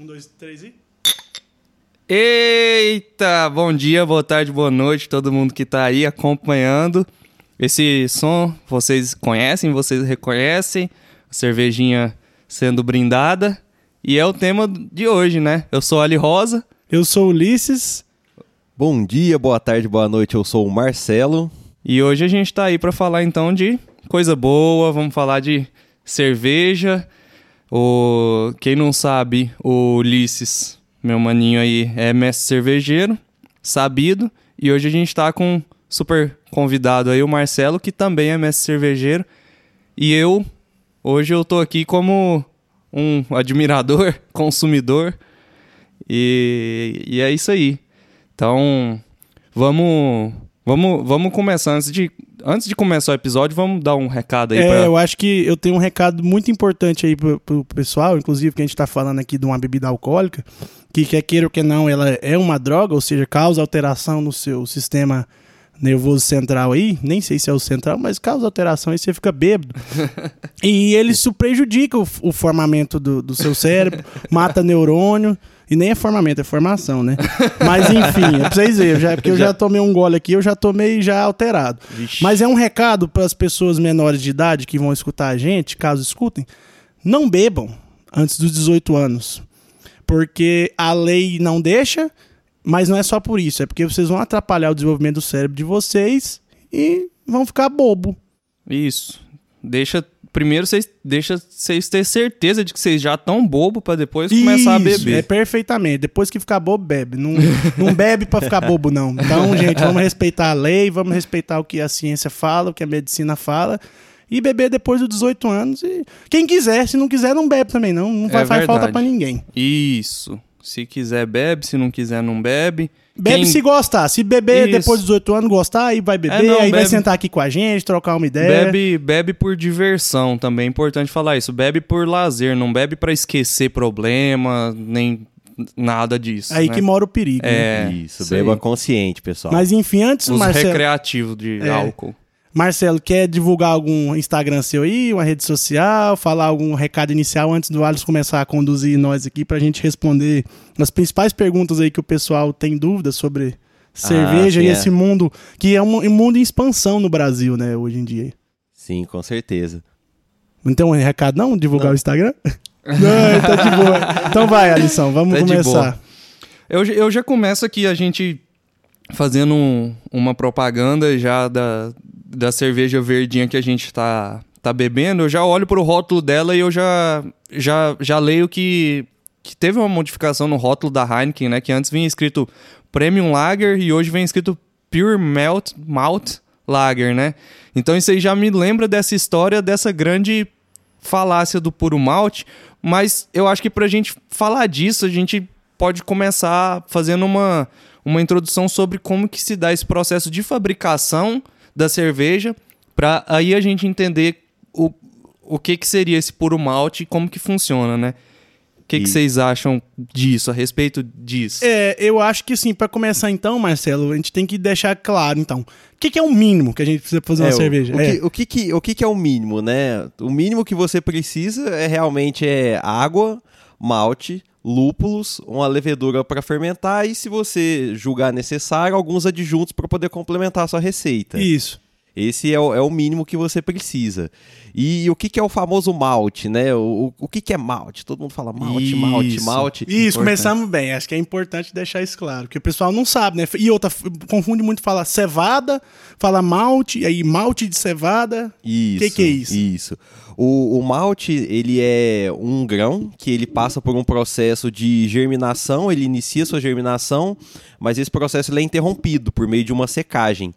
Um, dois, três e. Eita! Bom dia, boa tarde, boa noite, todo mundo que tá aí acompanhando. Esse som vocês conhecem, vocês reconhecem. A cervejinha sendo brindada. E é o tema de hoje, né? Eu sou Ali Rosa. Eu sou Ulisses. Bom dia, boa tarde, boa noite. Eu sou o Marcelo. E hoje a gente tá aí para falar então de coisa boa, vamos falar de cerveja. O quem não sabe, o Ulisses, meu maninho aí, é mestre cervejeiro, sabido, e hoje a gente tá com um super convidado aí o Marcelo, que também é mestre cervejeiro. E eu hoje eu tô aqui como um admirador, consumidor. E, e é isso aí. Então, vamos vamos vamos começar antes de antes de começar o episódio, vamos dar um recado aí É, pra... eu acho que eu tenho um recado muito importante aí pro, pro pessoal, inclusive que a gente tá falando aqui de uma bebida alcoólica, que quer queira ou que não, ela é uma droga, ou seja, causa alteração no seu sistema nervoso central aí, nem sei se é o central, mas causa alteração e você fica bêbado. e ele isso prejudica o, o formamento do, do seu cérebro, mata neurônio, e nem é formamento, é formação, né? Mas enfim, é pra vocês verem, já, porque eu já tomei um gole aqui, eu já tomei já alterado. Vixe. Mas é um recado para as pessoas menores de idade que vão escutar a gente, caso escutem, não bebam antes dos 18 anos. Porque a lei não deixa, mas não é só por isso, é porque vocês vão atrapalhar o desenvolvimento do cérebro de vocês e vão ficar bobo. Isso. Deixa primeiro vocês deixa vocês ter certeza de que vocês já estão bobo pra depois começar a Isso, beber. É perfeitamente. Depois que ficar bobo, bebe. Não, não bebe pra ficar bobo, não. Então, gente, vamos respeitar a lei, vamos respeitar o que a ciência fala, o que a medicina fala. E beber depois dos 18 anos. E quem quiser, se não quiser, não bebe também, não. Não vai É faz falta pra ninguém. Isso. Se quiser bebe, se não quiser não bebe. Bebe Quem- se gostar. Se beber Isso. depois dos 18 anos, gostar, aí vai beber, É, não, aí vai bebe. sentar aqui com a gente, trocar uma ideia. Bebe, bebe por diversão também, é importante falar isso. Bebe por lazer, não bebe pra esquecer problema, nem nada disso. Aí né? que mora o perigo. né? É, Isso, sei. beba consciente, pessoal. Mas enfim, antes, Uso Marcelo, recreativo de É. álcool. Marcelo, quer divulgar algum Instagram seu aí, uma rede social, falar algum recado inicial antes do Alisson começar a conduzir nós aqui pra gente responder as principais perguntas aí que o pessoal tem dúvidas sobre cerveja sim, e é. esse mundo, que é um, um mundo em expansão no Brasil, né, hoje em dia. Sim, com certeza. Então, recado não? Divulgar o Instagram? não, tá de boa. Então vai, Alisson, vamos Tá começar. Eu, já- eu já começo aqui a gente fazendo um- uma propaganda já da, da cerveja verdinha que a gente tá, tá bebendo. Eu já olho pro rótulo dela e eu já, já, já leio que, que teve uma modificação no rótulo da Heineken, né? Que antes vinha escrito Premium Lager e hoje vem escrito Pure Malt, Malt Lager, né? Então isso aí já me lembra dessa história, dessa grande falácia do puro malte, mas eu acho que pra gente falar disso, a gente pode começar fazendo uma, uma introdução sobre como que se dá esse processo de fabricação da cerveja, pra aí a gente entender o, o que que seria esse puro malte e como que funciona, né? O que, que E- vocês acham disso, a respeito disso? É, eu acho que sim, pra começar então, Marcelo, a gente tem que deixar claro, então, o que, que é o mínimo que a gente precisa fazer uma É, o- cerveja? O, É. que, o, que, que- o que que é o mínimo, né? O mínimo que você precisa é realmente é água, malte, lúpulos, uma levedura para fermentar e, se você julgar necessário, alguns adjuntos para poder complementar a sua receita. Isso. Esse é o, é o mínimo que você precisa. E, o que, que é o famoso malte, né? O, o, o que, que é malte? Todo mundo fala malte, malte, Isso. malte. Isso, Importante. começamos bem. Acho que é importante deixar isso claro, porque o pessoal não sabe, né? E outra, confunde muito falar cevada, fala malte, e aí malte de cevada. Isso. Que que é isso? Isso. O, o malte, ele é um grão que ele passa por um processo de germinação, ele inicia sua germinação, mas esse processo é interrompido por meio de uma secagem.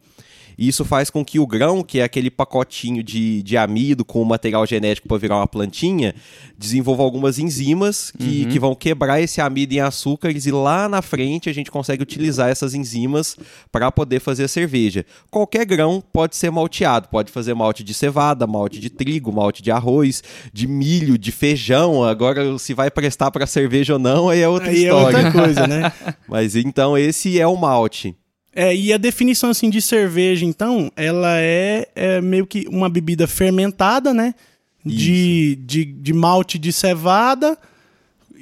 Isso faz com que o grão, que é aquele pacotinho de, de amido com o material genético para virar uma plantinha, desenvolva algumas enzimas que, que vão quebrar esse amido em açúcares e lá na frente a gente consegue utilizar essas enzimas para poder fazer a cerveja. Qualquer grão pode ser malteado, pode fazer malte de cevada, malte de trigo, malte de arroz, de milho, de feijão. Agora, se vai prestar para cerveja ou não, aí é outra Aí é história. outra coisa, né? Mas então esse é o malte. É, e a definição assim de cerveja, então, ela é, é meio que uma bebida fermentada, né? De, de, de malte de cevada,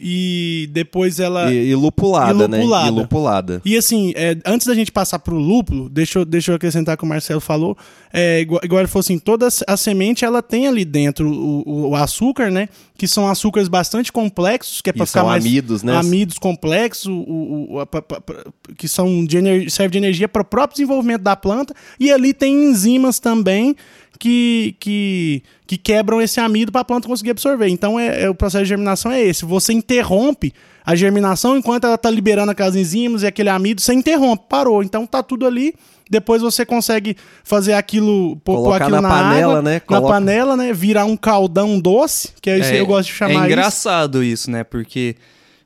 e depois ela. E, e lupulada, E lupulada. né? E lupulada. E assim, é, antes da gente passar pro lúpulo, deixa eu, deixa eu acrescentar o que o Marcelo falou. É, igual, igual ele falou assim: toda a semente ela tem ali dentro o, o- açúcar, né? Que são açúcares bastante complexos, que é E para ficar são mais. amidos, né? Amidos complexos, o, o- o- a- pa- pa- pa- que são de ener- serve de energia para o próprio desenvolvimento da planta. E ali tem enzimas também que, que, que quebram esse amido para a planta conseguir absorver. Então é, é- o processo de germinação é esse. Você interrompe a germinação enquanto ela está liberando aquelas enzimas e aquele amido, você interrompe, parou. Então tá tudo ali. Depois você consegue fazer aquilo, pôr aquilo na na, panela, água, né? na Coloca- panela, né? Virar um caldão doce, que é isso que eu gosto de chamar É isso. engraçado isso, né? Porque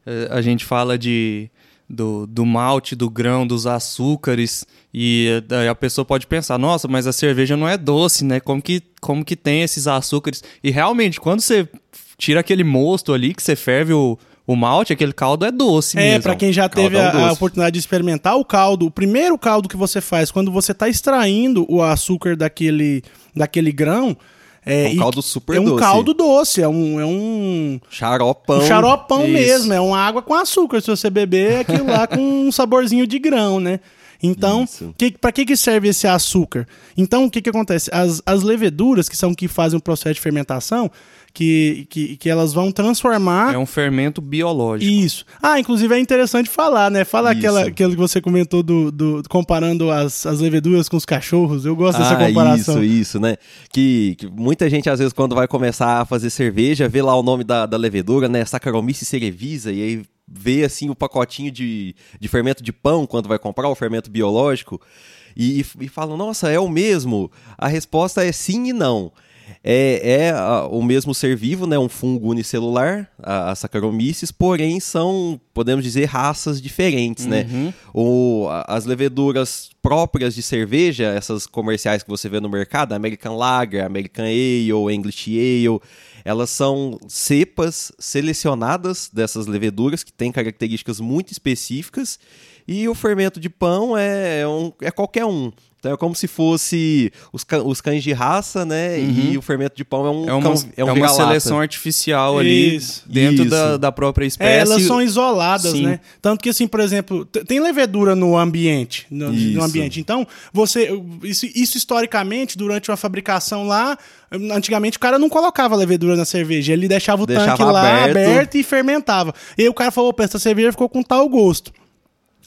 eh, a gente fala de do, do malte, do grão, dos açúcares e eh, a pessoa pode pensar, nossa, mas a cerveja não é doce, né? Como que, como que tem esses açúcares? E realmente, quando você tira aquele mosto ali, que você ferve o, o malte, aquele caldo é doce É, mesmo. pra quem já teve Caldão a, oportunidade de experimentar o caldo, o primeiro caldo que você faz quando você tá extraindo o açúcar daquele, daquele grão. É, É um caldo super é um doce. caldo doce, é um, é um, Xaropão. um xaropão Isso. mesmo, é uma água com açúcar. Se você beber, é aquilo lá com um saborzinho de grão, né? Então, para que, que serve esse açúcar? Então, o que, que acontece? As, as leveduras, que são que fazem o processo de fermentação, que, que, que elas vão transformar É um fermento biológico. isso. Ah, inclusive é interessante falar, né? Fala Isso. aquela, aquilo que você comentou do, do- comparando as, as leveduras com os cachorros. Eu gosto dessa Ah, comparação. isso, isso, né? Que, que muita gente, às vezes, quando vai começar a fazer cerveja, vê lá o nome da, da levedura, né? Saccharomyces cerevisa, e aí vê, assim, o pacotinho de, de fermento de pão, quando vai comprar o fermento biológico, e, e, e falam, nossa, é o mesmo? A resposta é sim e não. É, é ah, o mesmo ser vivo, né? Um fungo unicelular, a, a Saccharomyces, porém são, podemos dizer, raças diferentes, né? O, a- as leveduras próprias de cerveja, essas comerciais que você vê no mercado, American Lager, American Ale, English Ale, elas são cepas selecionadas dessas leveduras que têm características muito específicas e o fermento de pão é, é um- é qualquer um. Então é como se fosse os, ca- os cães de raça, né? E o fermento de pão é um É uma, cão, é um uma vira-lata. seleção artificial ali Isso. dentro Isso. Da, da própria espécie. É, elas são isoladas, Sim. né? Tanto que, assim, por exemplo, tem levedura no ambiente. No, no ambiente. Então, você. Isso, isso historicamente, durante uma fabricação lá, antigamente o cara não colocava levedura na cerveja. Ele deixava o Deixava tanque lá aberto. aberto. e fermentava. E aí o cara falou: opa, essa cerveja ficou com tal gosto.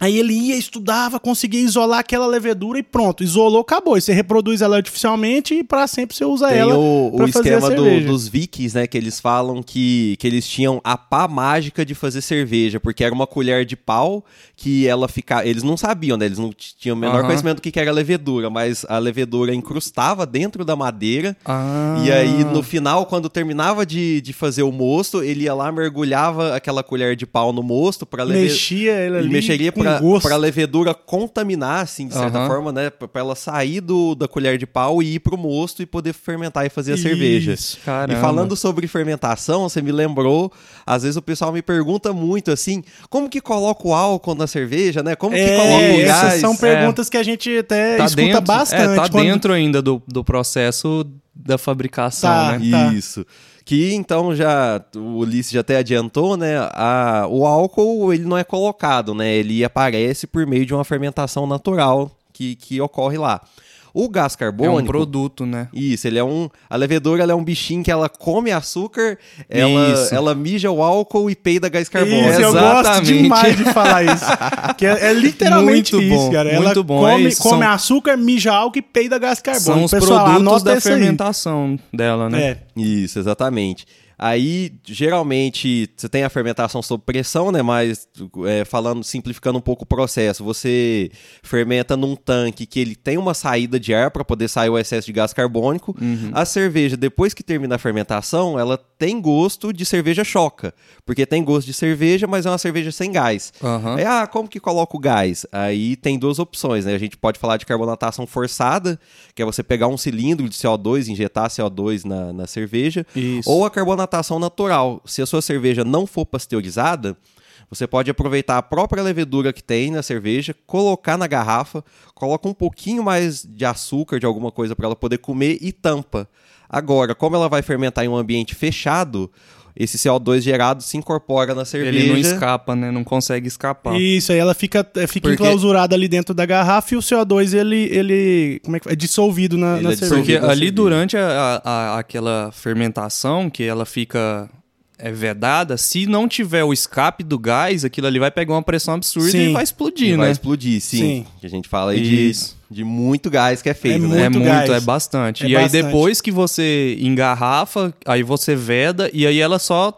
Aí ele ia, estudava, conseguia isolar aquela levedura e pronto, isolou, acabou. E você reproduz ela artificialmente e pra sempre você usa Tem ela o, pra o a esquema do- dos vikings, né? Que eles falam que, que eles tinham a pá mágica de fazer cerveja, porque era uma colher de pau que ela ficava. Eles não sabiam, né? Eles não tinham o menor conhecimento do que que era levedura, mas a levedura incrustava dentro da madeira. Ah. E aí, no final, quando terminava de, de fazer o mosto, ele ia lá, mergulhava aquela colher de pau no mosto para Mexia ele e ali mexeria com pra, gosto. pra levedura contaminar, assim, de certa Aham. forma, né? Pra pra ela sair do, da colher de pau e ir pro mosto e poder fermentar e fazer a cerveja. Isso. Caramba. E falando sobre fermentação, você me lembrou, às vezes o pessoal me pergunta muito assim, como que coloca o álcool na cerveja, né? Como que coloca o É, gás? essas são perguntas que a gente até tá escuta dentro, bastante. É, tá quando- dentro ainda do, do processo da fabricação, Tá. né? Isso. Que então já o Ulisses já até adiantou, né? A, o álcool ele não é colocado, né? Ele aparece por meio de uma fermentação natural que, que ocorre lá. O gás É carbônico. um produto, né? Isso, ele é um. A levedura ela é um bichinho que ela come açúcar, ela, Isso. ela mija o álcool e peida gás carbônico. Isso, eu gosto Exatamente. demais de falar isso. Que é, é literalmente Muito isso, bom, cara. muito Ela bom, é come, isso, come são- açúcar, mija álcool e peida gás São carbônico. os Pessoal, produtos da isso aí. fermentação dela, né? É. Isso, exatamente. Aí, geralmente, você tem a fermentação sob pressão, né? Mas, é, falando, simplificando um pouco o processo, você fermenta num tanque que ele tem uma saída de ar para poder sair o excesso de gás carbônico. A cerveja, depois que termina a fermentação, ela tem gosto de cerveja choca. Porque tem gosto de cerveja, mas é uma cerveja sem gás. Aham. É, ah, como que coloca o gás? Aí tem duas opções, né? A gente pode falar de carbonatação forçada, que é você pegar um cilindro de CO2, injetar CO2 na, na cerveja, Isso. ou a carbonatação natural. Se a sua cerveja não for pasteurizada, você pode aproveitar a própria levedura que tem na cerveja, colocar na garrafa, coloca um pouquinho mais de açúcar, de alguma coisa para ela poder comer e tampa. Agora, como ela vai fermentar em um ambiente fechado, esse CO2 gerado se incorpora na cerveja. Ele não escapa, né? Não consegue escapar. Isso, aí ela fica, é, fica Porque- enclausurada ali dentro da garrafa e o CO2 ele, ele como é, que, é dissolvido na, Ele na é cerveja. Porque ali durante a, a- aquela fermentação, que ela fica é, vedada, se não tiver o escape do gás, aquilo ali vai pegar uma pressão absurda Sim. e vai explodir, E vai né? explodir, sim. Sim. Que a gente fala aí de, Isso. de muito gás que é feito, É né? é muito muito, gás. é bastante. É e aí bastante. depois que você engarrafa, aí você veda e aí ela só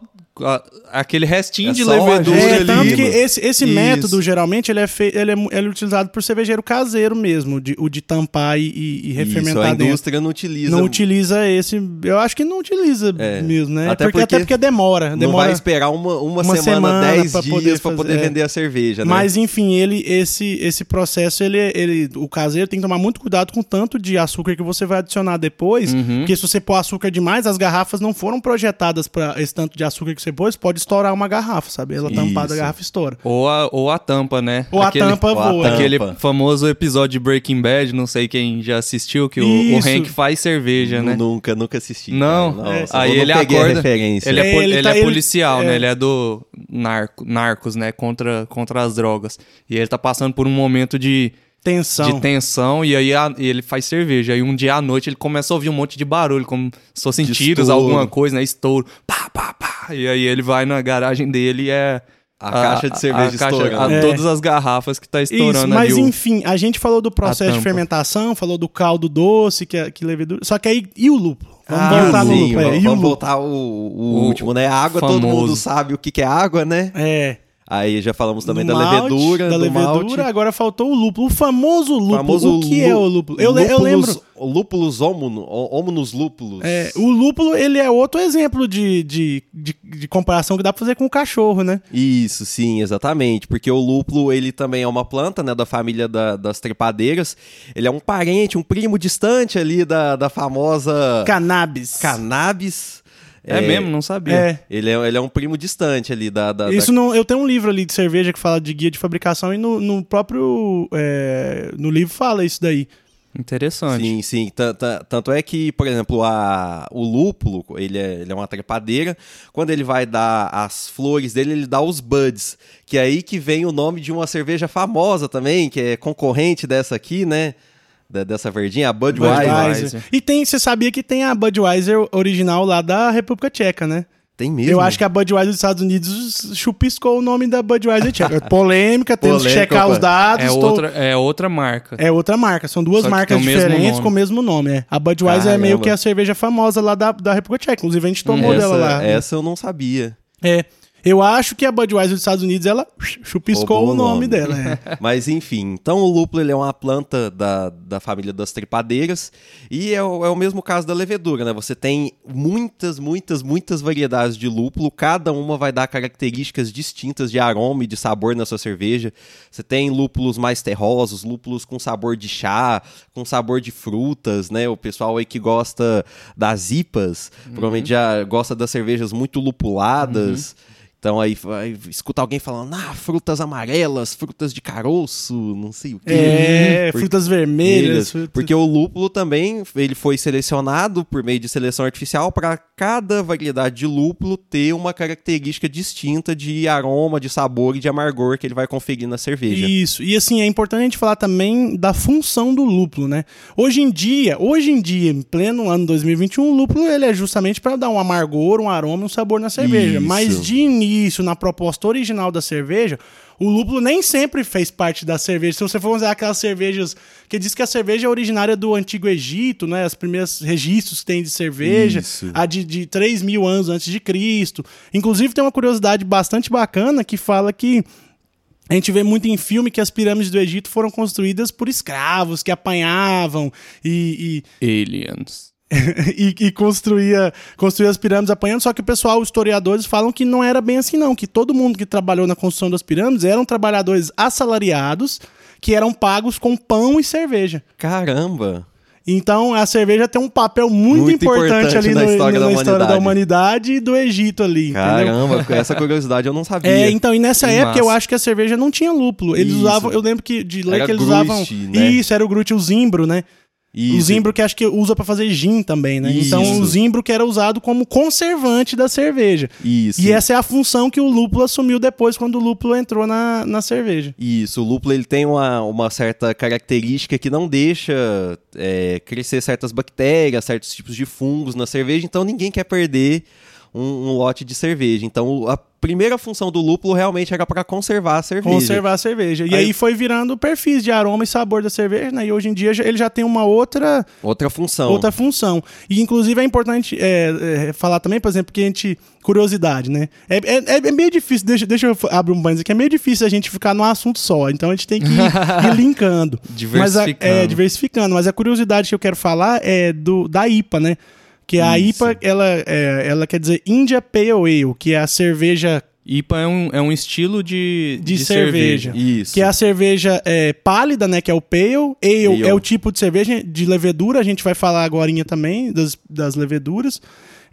aquele restinho É de levedura É, ali. tanto que esse, esse Isso. método, geralmente, ele é, fei- ele, é, ele é utilizado por cervejeiro caseiro mesmo, de, o de tampar e, e, e Isso, refermentar a dentro. indústria não utiliza. Não utiliza esse. Eu acho que não utiliza É. mesmo, né? Até porque, porque até porque demora. Não demora vai esperar uma, uma, uma semana, semana 10 pra poder dias pra fazer- poder é. vender a cerveja, né? Mas enfim, ele esse esse processo ele, ele o caseiro tem que tomar muito cuidado com o tanto de açúcar que você vai adicionar depois, Uhum. porque se você pôr açúcar demais, as garrafas não foram projetadas para esse tanto de açúcar que você pôs, pode estourar uma garrafa, sabe? Ela tampada a Isso. garrafa estoura. Ou a, ou a tampa, né? Ou Aquele- a tampa ou a voa. tampa. Aquele famoso episódio de Breaking Bad, não sei quem já assistiu, que o, o. Hank faz cerveja, né? Nunca, nunca assisti. Não. É. Nossa, aí ele a acorda. referência. Ele é, É, ele ele tá- é ele- policial, é. né? Ele é do narco, narcos, né? Contra, contra as drogas. E ele tá passando por um momento de, Tensão. de tensão e aí a- e ele faz cerveja. Aí um dia à noite ele começa a ouvir um monte de barulho, como se fossem De tiros, estouro. alguma coisa, né? Estouro. Pá, pá, pá. E aí ele vai na garagem dele e é. A caixa de cerveja estourando. a- É. Todas as garrafas que tá estourando Isso, mas ali. o- enfim, a gente falou do processo de fermentação, falou do caldo doce, que, é- que levedura. Só que aí, e o lúpulo? Vamos Ah, voltar no lúpulo. É, vamos, e o vamos lúpulo? voltar o, o O último, né? A água, todo famoso. mundo sabe o que, que é água, né? É. Aí já falamos também da malte, levedura, da levedura, malte. agora faltou o lúpulo. O famoso lúpulo. famoso o que é o lúpulo? Eu, le- eu lúpulos- lembro. Lúpulos homono, homonos lúpulos. É, o lúpulo, ele é outro exemplo de, de, de, de comparação que dá pra fazer com o cachorro, né? Isso, sim, exatamente. Porque o lúpulo, ele também é uma planta, né, da família da- das trepadeiras. Ele é um parente, um primo distante ali da, da famosa Cannabis. cannabis. É, mesmo, não sabia. É. Ele é, ele é um primo distante ali da... da- Isso da- não, eu tenho um livro ali de cerveja que fala de guia de fabricação e no, no próprio é, no livro fala isso daí. Interessante. Sim, sim. Tan- tan- Tanto é que, por exemplo, a, o lúpulo, ele é, ele é uma trepadeira. Quando ele vai dar as flores dele, ele dá os buds. Que é aí que vem o nome de uma cerveja famosa também, que é concorrente dessa aqui, né? Da- dessa verdinha, a Budweiser. Budweiser. E tem, você sabia que tem a Budweiser original lá da República Tcheca, né? Tem mesmo. Eu acho que a Budweiser dos Estados Unidos chupiscou o nome da Budweiser Tcheca. Polêmica, temos que checar opa. os dados. É, estou- outra, é outra marca. É outra marca, são duas Só marcas diferentes com o mesmo nome. É. A Budweiser é meio que a cerveja famosa lá da, da República Tcheca. Inclusive, a gente tomou essa, dela lá. essa eu não sabia. É. Eu acho que a Budweiser dos Estados Unidos, ela chupiscou o o nome, nome. dela. é. Mas enfim, então o lúpulo ele é uma planta da, da família das trepadeiras e é o, é o mesmo caso da levedura, né? Você tem muitas, muitas, muitas variedades de lúpulo, cada uma vai dar características distintas de aroma e de sabor na sua cerveja. Você tem lúpulos mais terrosos, lúpulos com sabor de chá, com sabor de frutas, né? O pessoal aí que gosta das IPAs, provavelmente já gosta das cervejas muito lupuladas. Então aí vai escutar alguém falando, ah, frutas amarelas, frutas de caroço, não sei o quê. É, Por- frutas vermelhas. Vermelhas, frutas- Porque o lúpulo também ele foi selecionado por meio de seleção artificial para cada variedade de lúpulo ter uma característica distinta de aroma, de sabor e de amargor que ele vai conferir na cerveja. Isso. E assim, é importante a gente falar também da função do lúpulo, né? Hoje em dia, hoje em dia, em pleno ano 2021, o lúpulo ele é justamente para dar um amargor, um aroma, um sabor na cerveja. Isso. Mas de início, na proposta original da cerveja, o lúpulo nem sempre fez parte da cerveja. Se você for usar aquelas cervejas que diz que a cerveja é originária do Antigo Egito, né? Os primeiros registros que tem de cerveja, Isso. a de, de 3 mil anos antes de Cristo. Inclusive, tem uma curiosidade bastante bacana que fala que a gente vê muito em filme que as pirâmides do Egito foram construídas por escravos que apanhavam e, Aliens. e, e, construía, construía as pirâmides apanhando. Só que o pessoal, historiadores, falam que não era bem assim, não. Que todo mundo que trabalhou na construção das pirâmides eram trabalhadores assalariados que eram pagos com pão e cerveja. Caramba! Então a cerveja tem um papel muito, Muito importante, importante ali na no- história na da história da humanidade. e do Egito ali. entendeu? Caramba, essa curiosidade eu não sabia. É, então, e nessa Que época eu massa. acho que a cerveja não tinha lúpulo. Eles Isso. usavam, eu lembro que de ler que eles usavam. né? Isso, era o Grut, o Zimbro, né? O Isso. zimbro que acho que usa pra fazer gin também, né? Então Isso. o zimbro que era usado como conservante da cerveja. Isso. E essa é a função que o lúpulo assumiu depois quando o lúpulo entrou na, na cerveja. Isso, o lúpulo ele tem uma, uma certa característica que não deixa é, crescer certas bactérias, certos tipos de fungos na cerveja, então ninguém quer perder um, um lote de cerveja. Então a primeira função do lúpulo realmente era para conservar a cerveja. Conservar a cerveja. E Aí- aí, foi virando perfis de aroma e sabor da cerveja, né? E hoje em dia ele já tem uma outra, Outra função. outra função. E inclusive é importante é, é, falar também, por exemplo, que a gente. Curiosidade, né? É, é, é meio difícil, deixa, deixa eu abrir um banho aqui, é meio difícil a gente ficar num assunto só. Então a gente tem que ir, ir linkando. Mas a- Diversificando. é, diversificando. Mas a curiosidade que eu quero falar é do, da IPA, né? Que a Isso. IPA, ela, é, ela quer dizer India Pale Ale, que é a cerveja IPA é um, é um estilo de, De cerveja. Isso. Que é a cerveja é, pálida, né? Que é o pale. Ale, Ale. é o tipo de cerveja de levedura. A gente vai falar agora também das, das leveduras.